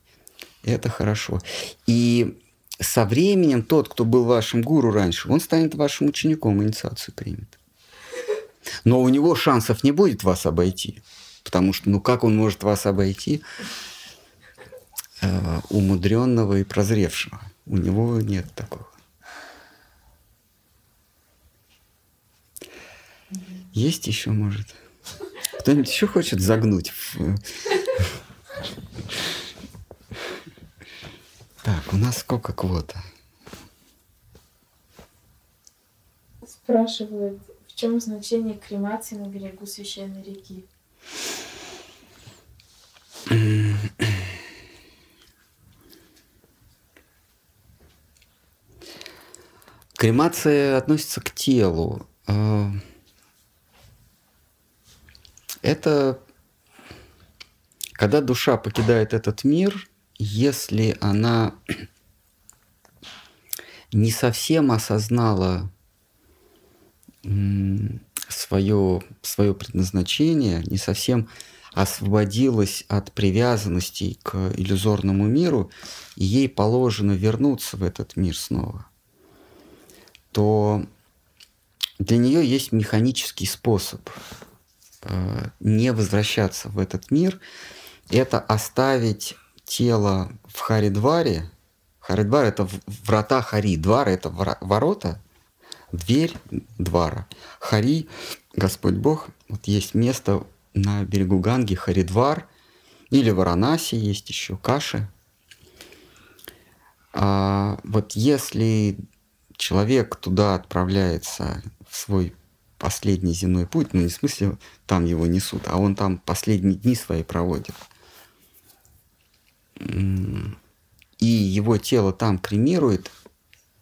это хорошо. И со временем тот, кто был вашим гуру раньше, он станет вашим учеником, инициацию примет. Но у него шансов не будет вас обойти. Потому что, ну как он может вас обойти? э, умудренного и прозревшего. У него нет такого. Есть еще, может? Кто-нибудь еще хочет загнуть? Так, у нас сколько квота? Спрашивают, в чем значение кремации на берегу священной реки? Кремация относится к телу. А, это когда душа покидает этот мир, если она не совсем осознала свое, свое предназначение, не совсем освободилась от привязанностей к иллюзорному миру, и ей положено вернуться в этот мир снова то для нее есть механический способ э, не возвращаться в этот мир. Это оставить тело в Харидваре. Харидвар – это врата Хари. Двар – это ворота, дверь двара. Хари, Господь Бог, вот есть место на берегу Ганги, Харидвар, или Варанаси есть еще, Каши. А вот если человек туда отправляется в свой последний земной путь, ну не в смысле там его несут, а он там последние дни свои проводит. И его тело там кремирует,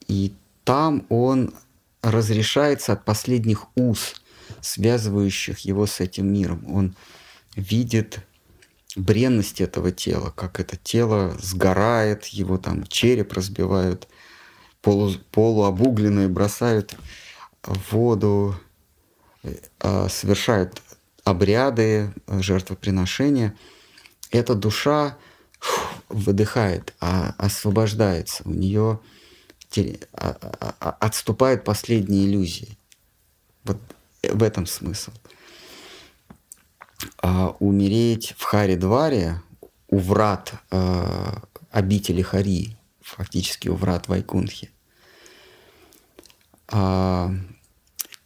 и там он разрешается от последних уз, связывающих его с этим миром. Он видит бренность этого тела, как это тело сгорает, его там череп разбивают, полу, полуобугленные бросают в воду, э, совершают обряды, жертвоприношения. Эта душа выдыхает, а освобождается. У нее а, а, а, отступают последние иллюзии. Вот в этом смысл. А умереть в Харидваре у врат э, обители Хари фактически у врат Вайкунхи. А,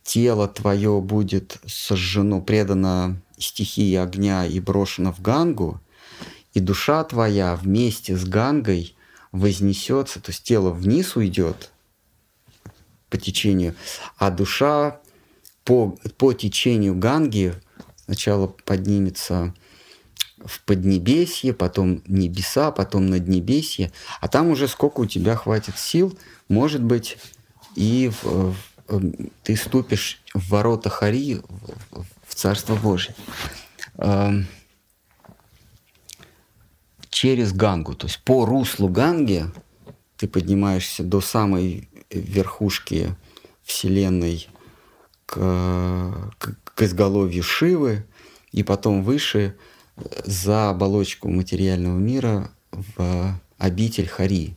тело твое будет сожжено, предано стихии огня и брошено в Гангу, и душа твоя вместе с Гангой вознесется, то есть тело вниз уйдет по течению, а душа по, по течению Ганги сначала поднимется в Поднебесье, потом небеса, потом Наднебесье, а там уже сколько у тебя хватит сил, может быть, и в, в, ты ступишь в ворота Хари, в, в Царство Божие. Через Гангу, то есть по руслу Ганги ты поднимаешься до самой верхушки Вселенной к, к, к изголовью Шивы, и потом выше за оболочку материального мира в обитель Хари.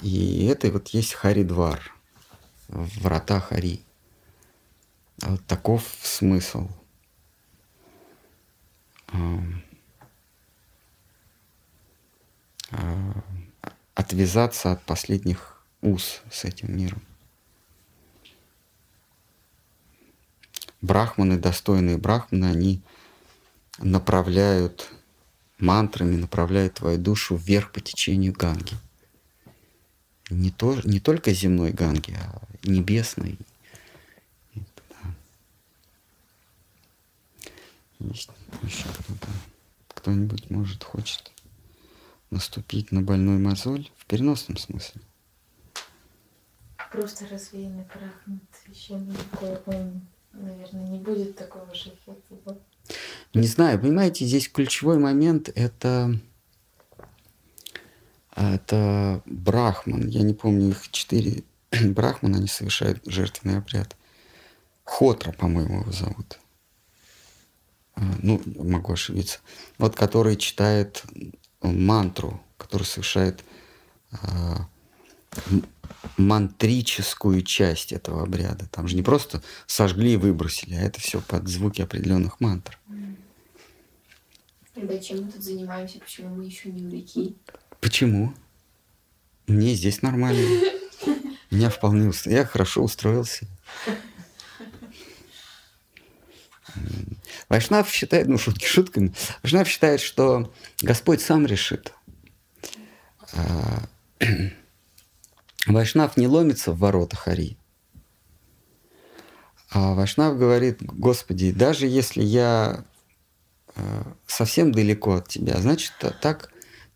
И это вот есть Харидвар, врата Хари. Вот таков смысл. Отвязаться от последних уз с этим миром. Брахманы, достойные брахманы, они направляют мантрами, направляют твою душу вверх по течению Ганги. Не, то, не только земной Ганги, а небесной. Есть еще кто-то. Кто-нибудь, может, хочет наступить на больной мозоль в переносном смысле. Просто развеянный прах над священным он, наверное, не будет такого же эффекта. Не знаю, понимаете, здесь ключевой момент это это брахман. Я не помню, их четыре брахмана, они совершают жертвенный обряд. Хотра, по-моему, его зовут. А, ну, могу ошибиться. Вот который читает мантру, который совершает а, мантрическую часть этого обряда. Там же не просто сожгли и выбросили, а это все под звуки определенных мантр. Тогда чем мы тут занимаемся? Почему мы еще не у реки? Почему? Мне здесь нормально. Меня вполне устроил. Я хорошо устроился. Вайшнав считает, ну шутки шутками, Вайшнав считает, что Господь сам решит. А, Вайшнав не ломится в ворота Хари. А Вайшнав говорит, Господи, даже если я э, совсем далеко от Тебя, значит, так,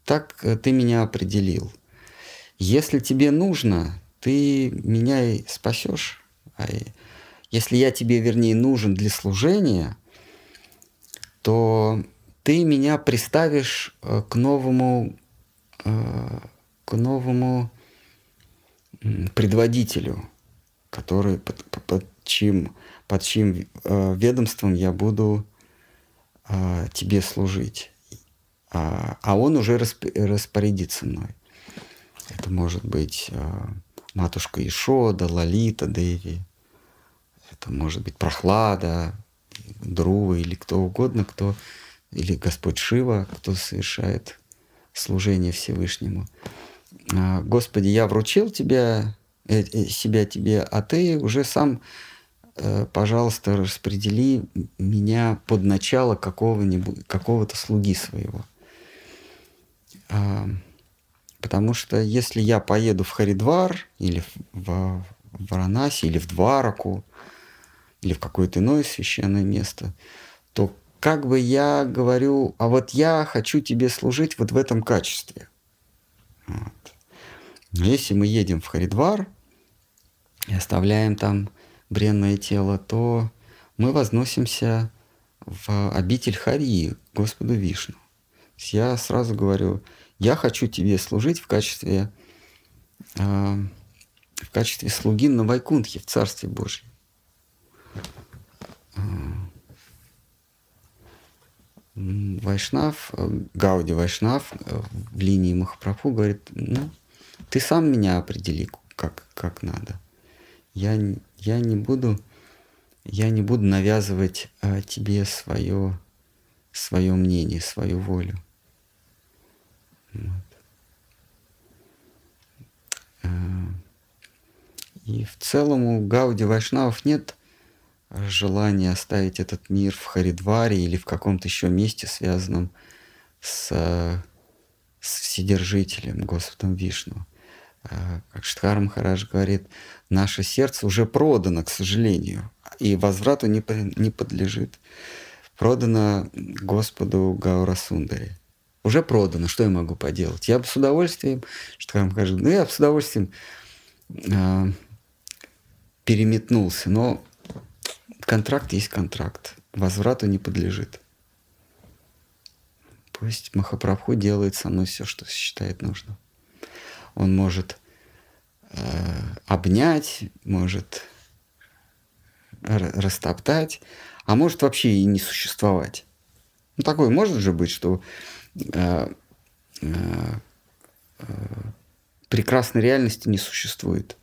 так Ты меня определил. Если тебе нужно, ты меня и спасешь. А если я тебе, вернее, нужен для служения, то ты меня приставишь э, к новому, э, к новому предводителю, который под, под чьим, под чьим э, ведомством я буду тебе служить. А, а он уже распорядится мной. Это может быть матушка Ишода, Лалита, Деви. Это может быть прохлада, Друва или кто угодно, кто или Господь Шива, кто совершает служение Всевышнему. А, Господи, я вручил тебя, э, э, себя тебе, а ты уже сам, э, пожалуйста, распредели меня под начало какого-нибудь, какого-то слуги своего. А, потому что если я поеду в Харидвар или в Варанаси или в Двараку или в какое-то иное священное место, то как бы я говорю, а вот я хочу тебе служить вот в этом качестве. Вот. Если мы едем в Харидвар и оставляем там бренное тело, то мы возносимся в обитель Харии, Господу Вишну. Я сразу говорю, я хочу тебе служить в качестве, э, в качестве слуги на Вайкунтхе, в Царстве Божьем. Вайшнав, Гауди Вайшнав в линии Махапрабху говорит, ну, ты сам меня определи, как, как надо. Я, я не буду, я не буду навязывать а, тебе свое, свое мнение, свою волю. Вот. И в целом у Гауди Вайшнавов нет желания оставить этот мир в Харидваре или в каком-то еще месте, связанном с, с Вседержителем, Господом Вишну. А, как Штхар Махарадж говорит, наше сердце уже продано, к сожалению, и возврату не, не подлежит. Продано Господу Гаура Сундари. Уже продано, что я могу поделать? Я бы с удовольствием, Штхар Махарадж, ну я бы с удовольствием э, переметнулся, но контракт есть контракт, возврату не подлежит. Пусть Махапрабху делает со мной все, что считает нужным. Он может э, обнять, может растоптать, а может вообще и не существовать. Ну, такое может же быть, что э, э, э, прекрасной реальности не существует.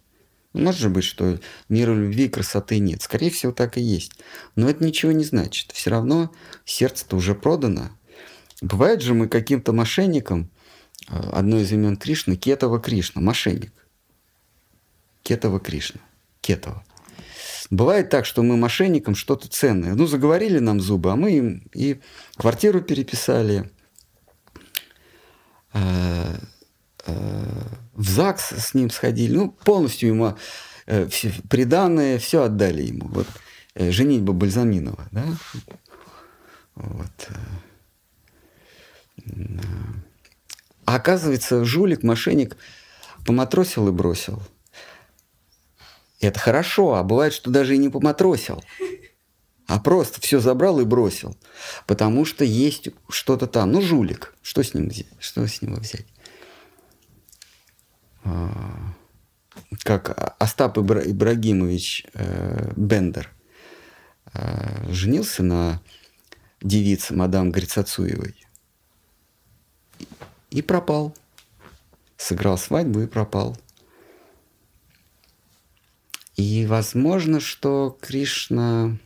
Может же быть, что мира любви и красоты нет. Скорее всего, так и есть. Но это ничего не значит. Все равно сердце-то уже продано. Бывает же мы каким-то мошенником, э, одно из имен Кришны, Кетова Кришна, мошенник. Кетова Кришна. Кетова. Бывает так, что мы мошенникам что-то ценное. Ну, заговорили нам зубы, а мы им и квартиру переписали, э, в ЗАГС с ним сходили, ну, полностью ему э, все, приданное, все отдали ему. Вот э, женитьба Бальзаминова, да? Вот. Э, а оказывается, жулик, мошенник поматросил и бросил. Это хорошо, а бывает, что даже и не поматросил, а просто все забрал и бросил. Потому что есть что-то там. Ну, жулик. Что с ним? Что с него взять? А, как Остап Ибра- Ибрагимович э, Бендер э, женился на девице мадам Грицацуевой и пропал. Сыграл свадьбу и пропал. И возможно, что Кришна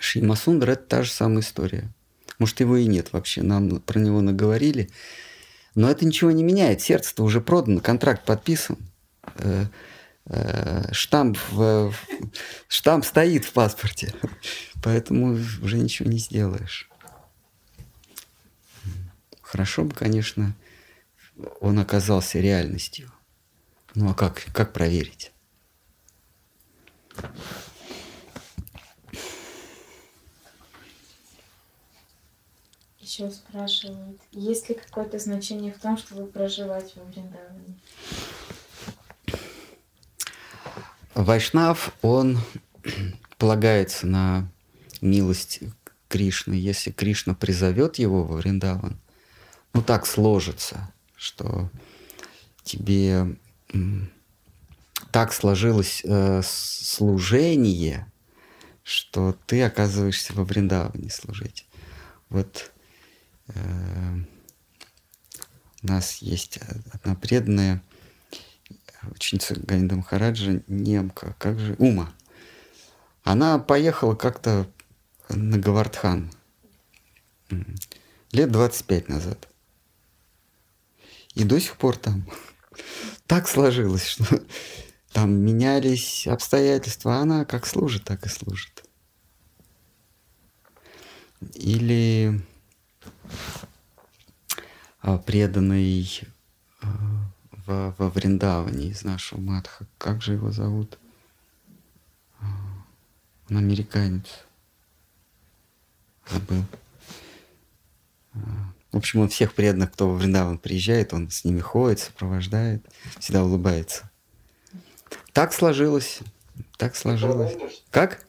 Шимасундра – это та же самая история. Может, его и нет вообще. Нам про него наговорили. Но это ничего не меняет. Сердце-то уже продано, контракт подписан. Э, э, штамп, в, штамп стоит в паспорте. Поэтому уже ничего не сделаешь. Хорошо бы, конечно, он оказался реальностью. Ну а как, как проверить? Еще спрашивают, есть ли какое-то значение в том, чтобы проживать во Вриндаване? Вайшнав, он полагается на милость Кришны. Если Кришна призовет его во Вриндаван, ну так сложится, что тебе так сложилось э, служение, что ты оказываешься во Вриндаване служить. Вот у нас есть одна преданная ученица Ганинда Махараджа, немка, как же, Ума. Она поехала как-то на Гавардхан лет 25 назад. И до сих пор там так сложилось, что там менялись обстоятельства, а она как служит, так и служит. Или преданный а, во, во Вриндаване из нашего Матха. Как же его зовут? А, он американец. Забыл. В общем, он всех преданных, кто во Вриндаван приезжает, он с ними ходит, сопровождает, всегда улыбается. Так сложилось. Так сложилось. Как?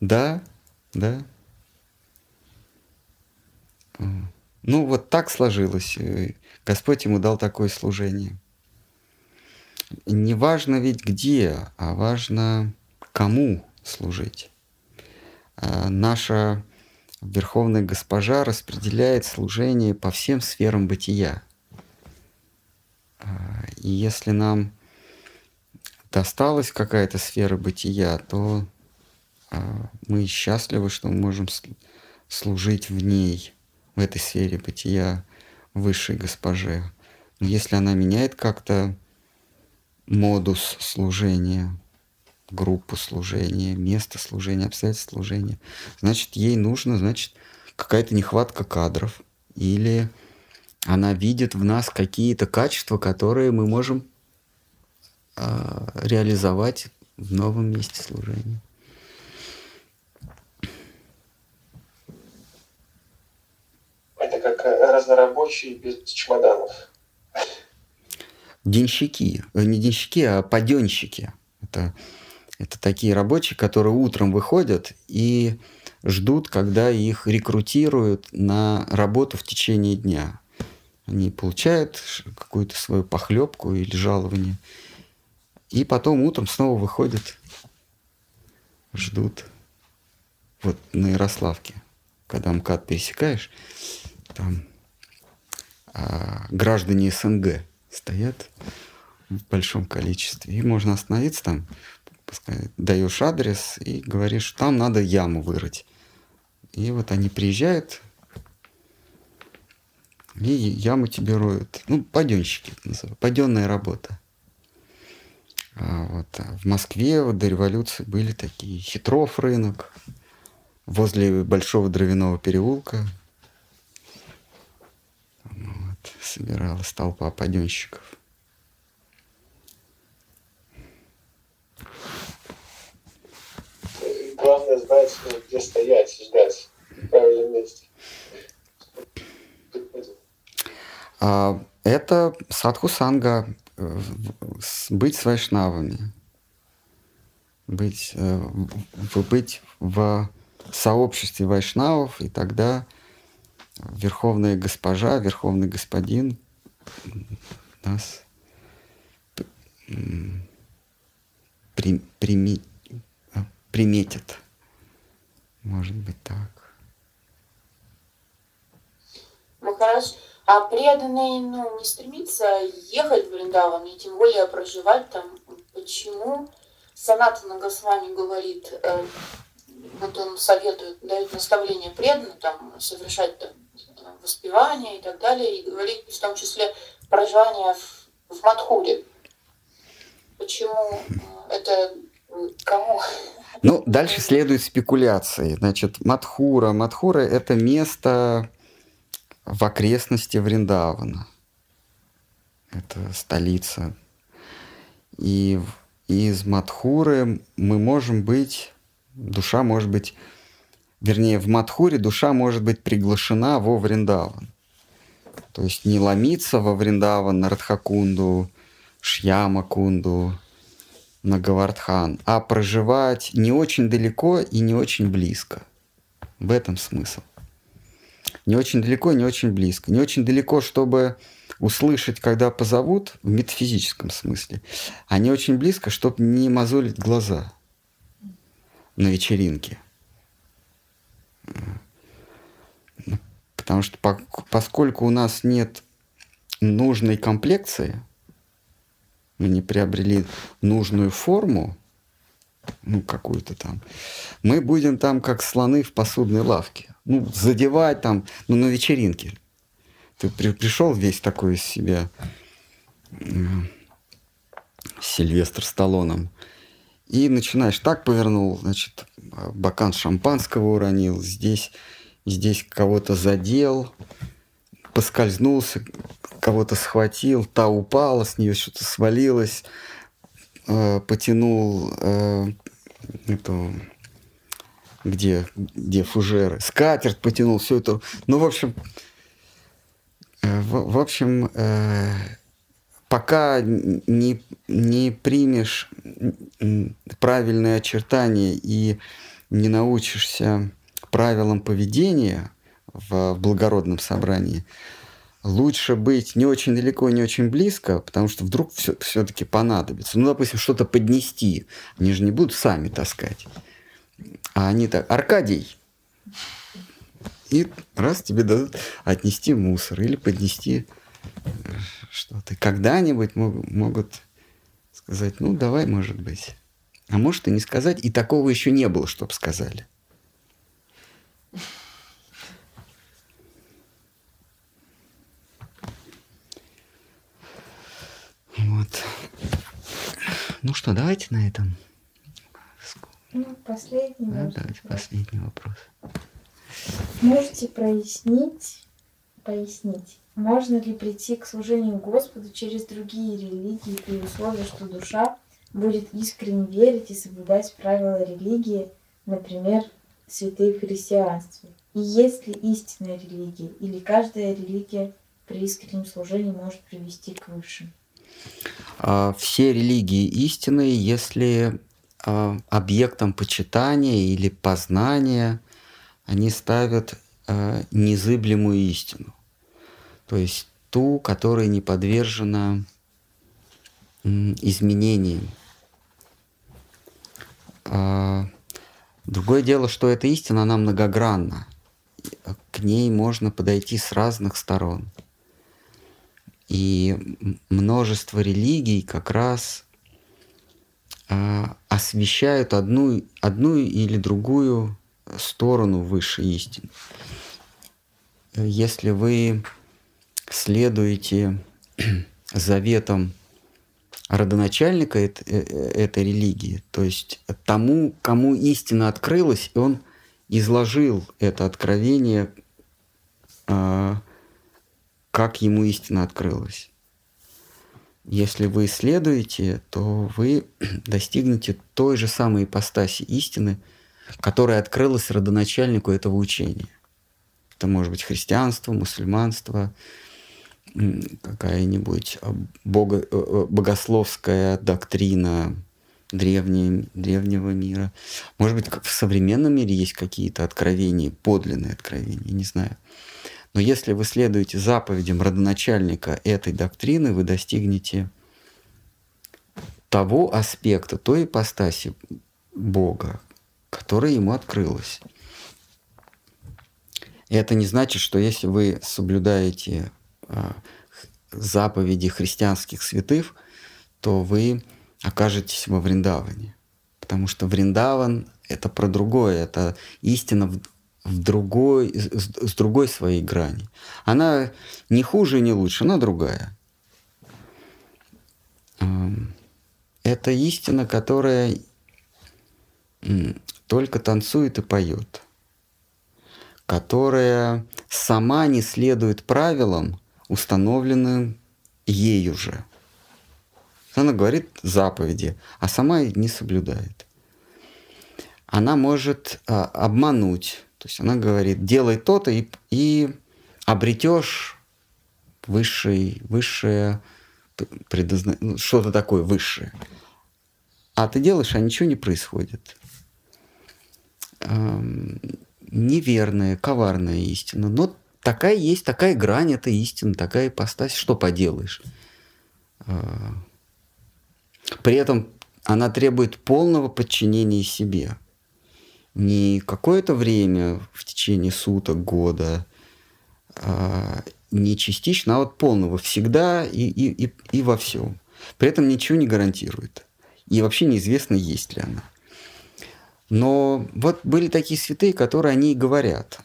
Да, да. Ну, вот так сложилось. Господь ему дал такое служение. Не важно ведь где, а важно кому служить. А наша Верховная Госпожа распределяет служение по всем сферам бытия. А, и если нам досталась какая-то сфера бытия, то мы счастливы, что мы можем служить в ней, в этой сфере бытия высшей госпоже. Если она меняет как-то модус служения, группу служения, место служения, обстоятельства служения. Значит, ей нужно, значит, какая-то нехватка кадров или она видит в нас какие-то качества, которые мы можем э, реализовать в новом месте служения. Это как разнорабочие без чемоданов. Денщики. Э, не денщики, а паденщики. Это, это такие рабочие, которые утром выходят и ждут, когда их рекрутируют на работу в течение дня. Они получают какую-то свою похлебку или жалование. И потом утром снова выходят, ждут. Вот на Ярославке, когда МКАД пересекаешь, там а, граждане СНГ стоят в большом количестве. И можно остановиться там, даешь адрес и говоришь, там надо яму вырыть. И вот они приезжают, и яму тебе роют. Ну, паденщики это называют. Паденная работа. А вот а в Москве вот, до революции были такие хитров рынок возле Большого Дровяного переулка. Вот, собиралась толпа паденщиков. Главное знать, где стоять, ждать в правильном месте. А, это садху санга, э, быть с вайшнавами, быть, э, быть в сообществе вайшнавов, и тогда верховная госпожа, верховный господин нас при, прими, приметит. Может быть так. Ну хорошо. А преданный ну, не стремится ехать в Вриндаван и тем более проживать там. Почему Санатана Госвами говорит, э, вот он советует, дает наставление преданным там, совершать там, воспевание и так далее, и говорит в том числе проживание в, в Мадхуре. Почему э, это кому? Ну, дальше следуют спекуляции. Значит, Мадхура. Мадхура – это место в окрестности Вриндавана. Это столица. И из Мадхуры мы можем быть, душа может быть, вернее, в Мадхуре душа может быть приглашена во Вриндаван. То есть не ломиться во Вриндаван, на Радхакунду, Шьямакунду, на Гавардхан, а проживать не очень далеко и не очень близко. В этом смысл. Не очень далеко, не очень близко. Не очень далеко, чтобы услышать, когда позовут, в метафизическом смысле. А не очень близко, чтобы не мозолить глаза на вечеринке. Потому что поскольку у нас нет нужной комплекции, мы не приобрели нужную форму, ну, какую-то там, мы будем там как слоны в посудной лавке ну, задевать там, ну, на вечеринке. Ты при, пришел весь такой из себя э, Сильвестр Сталлоном, и начинаешь, так повернул, значит, бокан шампанского уронил, здесь, здесь кого-то задел, поскользнулся, кого-то схватил, та упала, с нее что-то свалилось, э, потянул э, эту где, где фужеры, скатерть потянул, все это. Ну, в общем, э, в, в общем, э, пока не, не примешь правильные очертания и не научишься правилам поведения в, благородном собрании, лучше быть не очень далеко, не очень близко, потому что вдруг все, все-таки понадобится. Ну, допустим, что-то поднести. Они же не будут сами таскать. А они так, Аркадий, и раз тебе дадут отнести мусор или поднести э, что-то. Когда-нибудь могут сказать, ну давай, может быть. А может и не сказать, и такого еще не было, чтобы сказали. Вот. Ну что, давайте на этом. Ну, последний. Да, может давайте последний вопрос. Можете прояснить, пояснить, можно ли прийти к служению Господу через другие религии при условии, что душа будет искренне верить и соблюдать правила религии, например, святые в христианстве? И есть ли истинная религия, или каждая религия при искреннем служении может привести к высшим? А, Все религии истинные, если а, объектом почитания или познания они ставят а, незыблемую истину. То есть ту, которая не подвержена изменениям. А, Другое дело, что эта истина, она многогранна. К ней можно подойти с разных сторон. И множество религий как раз а, освещают одну, одну или другую сторону высшей истины. Если вы следуете заветам родоначальника э- э- этой религии, то есть тому, кому истина открылась, и он изложил это откровение, а, как ему истина открылась. Если вы исследуете, то вы достигнете той же самой ипостаси истины, которая открылась родоначальнику этого учения. Это может быть христианство, мусульманство, какая-нибудь а, бого- э, э, богословская доктрина древней- древнего мира. Может быть, в современном мире есть какие-то откровения, подлинные откровения, не знаю. Но если вы следуете заповедям родоначальника этой доктрины, вы достигнете того аспекта, той ипостаси Бога, которая ему открылась. И это не значит, что если вы соблюдаете заповеди христианских святых, то вы окажетесь во Вриндаване. Потому что Вриндаван — это про другое, это истина в, в другой, с, с другой своей грани. Она не хуже не лучше, она другая. Ам, Это истина, которая только танцует и поет, которая сама не следует правилам, установленным ею же. Она говорит заповеди, а сама не соблюдает. Она может а, обмануть. То есть она говорит, делай то-то и, и обретешь высший, высшее предназна- ну, что-то такое высшее. А ты делаешь, а ничего не происходит. Ам, неверная, коварная истина. Но такая есть, такая грань, это истина, такая ипостась. Что поделаешь? А, При этом она требует полного подчинения себе. Не какое-то время в течение суток, года, а, не частично, а вот полного всегда и, и, и, и во всем. При этом ничего не гарантирует. И вообще неизвестно, есть ли она. Но вот были такие святые, которые они и говорят.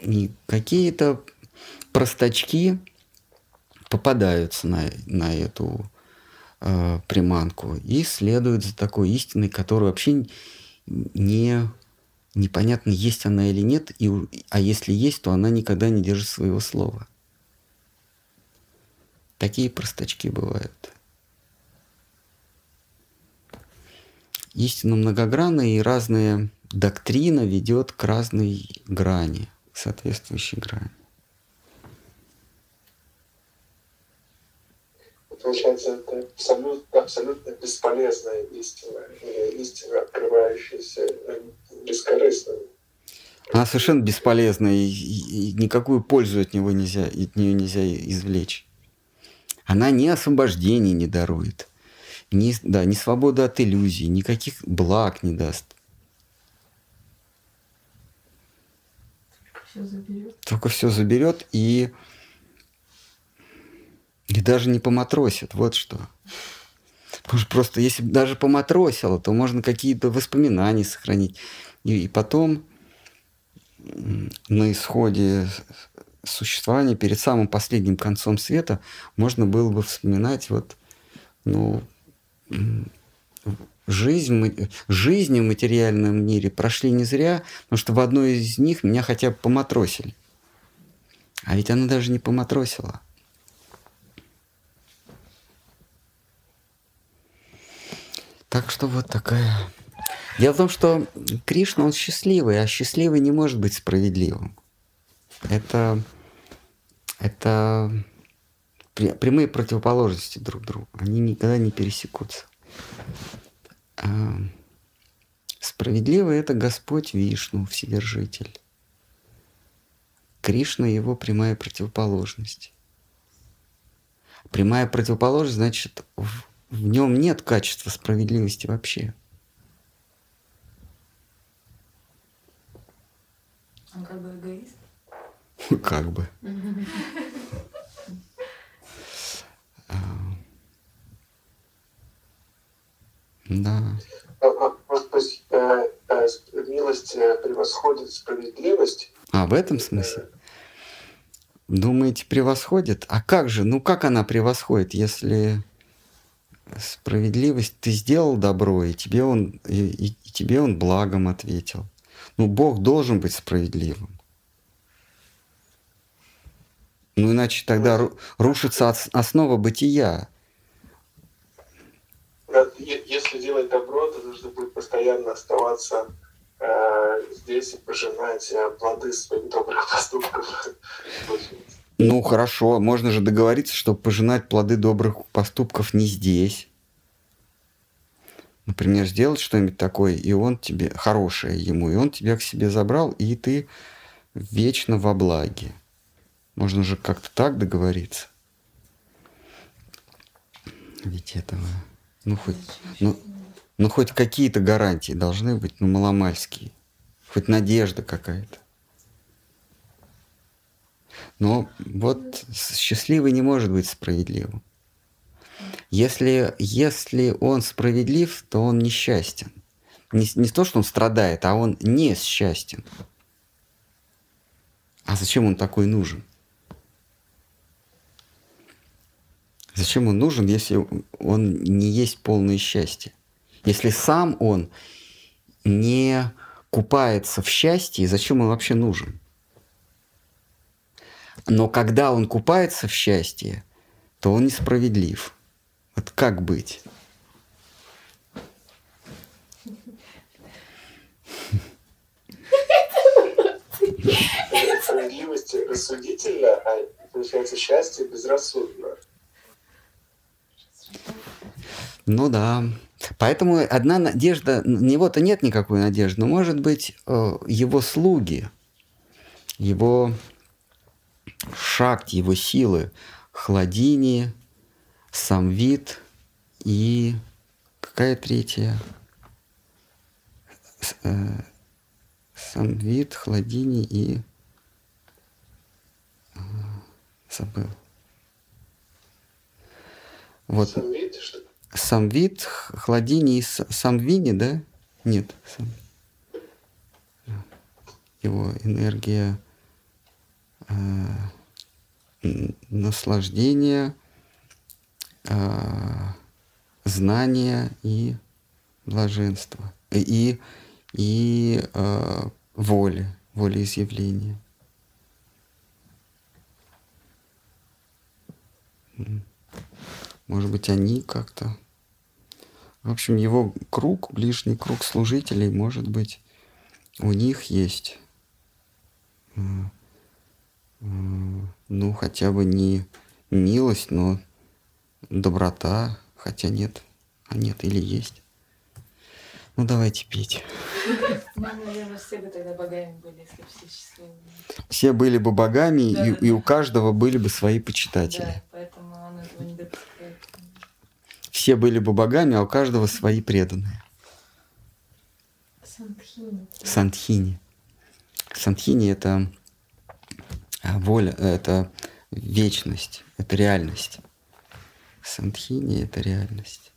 И какие-то простачки попадаются на, на эту э, приманку и следуют за такой истиной, которая вообще не непонятно, есть она или нет, и, а если есть, то она никогда не держит своего слова. Такие простачки бывают. Истина многогранна, и разная доктрина ведет к разной грани, соответствующей грани. Получается, это абсолютно, абсолютно бесполезная истина, или истина, открывающаяся э, бескорыстно. Она совершенно бесполезна, и, и- и никакую пользу от него нельзя, от нее нельзя извлечь. Она ни освобождения не дарует, ни, да, ни свободы от иллюзий, никаких благ не даст. Все заберет. Только все заберет и, и даже не поматросит. Вот что. Потому что просто если даже поматросило, то можно какие-то воспоминания сохранить. И, и потом на исходе существования, перед самым последним концом света, можно было бы вспоминать вот, ну, жизнь, жизни в материальном мире прошли не зря, потому что в одной из них меня хотя бы поматросили. А ведь она даже не поматросила. Так что вот такая... Дело в том, что Кришна, он счастливый, а счастливый не может быть справедливым. Это, это прямые противоположности друг другу. Они никогда не пересекутся. А справедливый это Господь Вишну, Вседержитель. Кришна его прямая противоположность. Прямая противоположность значит в, в нем нет качества справедливости вообще. Он как бы эгоист? Как бы. да. А, а, э, э, милость э, превосходит справедливость. А, в этом смысле? Думаете, превосходит? А как же? Ну как она превосходит, если справедливость ты сделал добро, и тебе он, и, и тебе он благом ответил. Ну, Бог должен быть справедливым. Ну, иначе тогда рушится основа бытия. Если делать добро, то нужно будет постоянно оставаться э, здесь и пожинать э, плоды своих добрых поступков. Ну хорошо, можно же договориться, что пожинать плоды добрых поступков не здесь. Например, сделать что-нибудь такое, и он тебе, хорошее ему, и он тебя к себе забрал, и ты вечно во благе. Можно же как-то так договориться. Ведь этого, ну хоть, ну, ну хоть какие-то гарантии должны быть, ну маломальские. Хоть надежда какая-то. Но вот счастливый не может быть справедливым. Если, если он справедлив, то он несчастен. Не, не то, что он страдает, а он не счастен. А зачем он такой нужен? Зачем он нужен, если он не есть полное счастье? Если сам он не купается в счастье, зачем он вообще нужен? Но когда он купается в счастье, то он несправедлив. Вот как быть? Справедливость рассудительно, а получается счастье безрассудно. Ну да. Поэтому одна надежда, на него-то нет никакой надежды, но может быть э, его слуги, его шакти, его силы, хладини, самвид и какая третья? Э, самвид, хладини и э, забыл. Вот. Самвид, что? Самвид, хладини и самвини, да? Нет. Сам... Его энергия э, наслаждения, э, знания и блаженства. И, и э, воли, волеизъявления. Может быть, они как-то... В общем, его круг, ближний круг служителей, может быть, у них есть ну, хотя бы не милость, но доброта, хотя нет, а нет, или есть. Ну, давайте петь. Ну, наверное, все бы тогда богами были, если все счастливые. Все были бы богами, да, и, да. и у каждого были бы свои почитатели. Да, поэтому он этого не допускает. Все были бы богами, а у каждого свои преданные. Сантхини. Сантхини. Сантхини — это а воля — это вечность, это реальность. Сантхини — это реальность.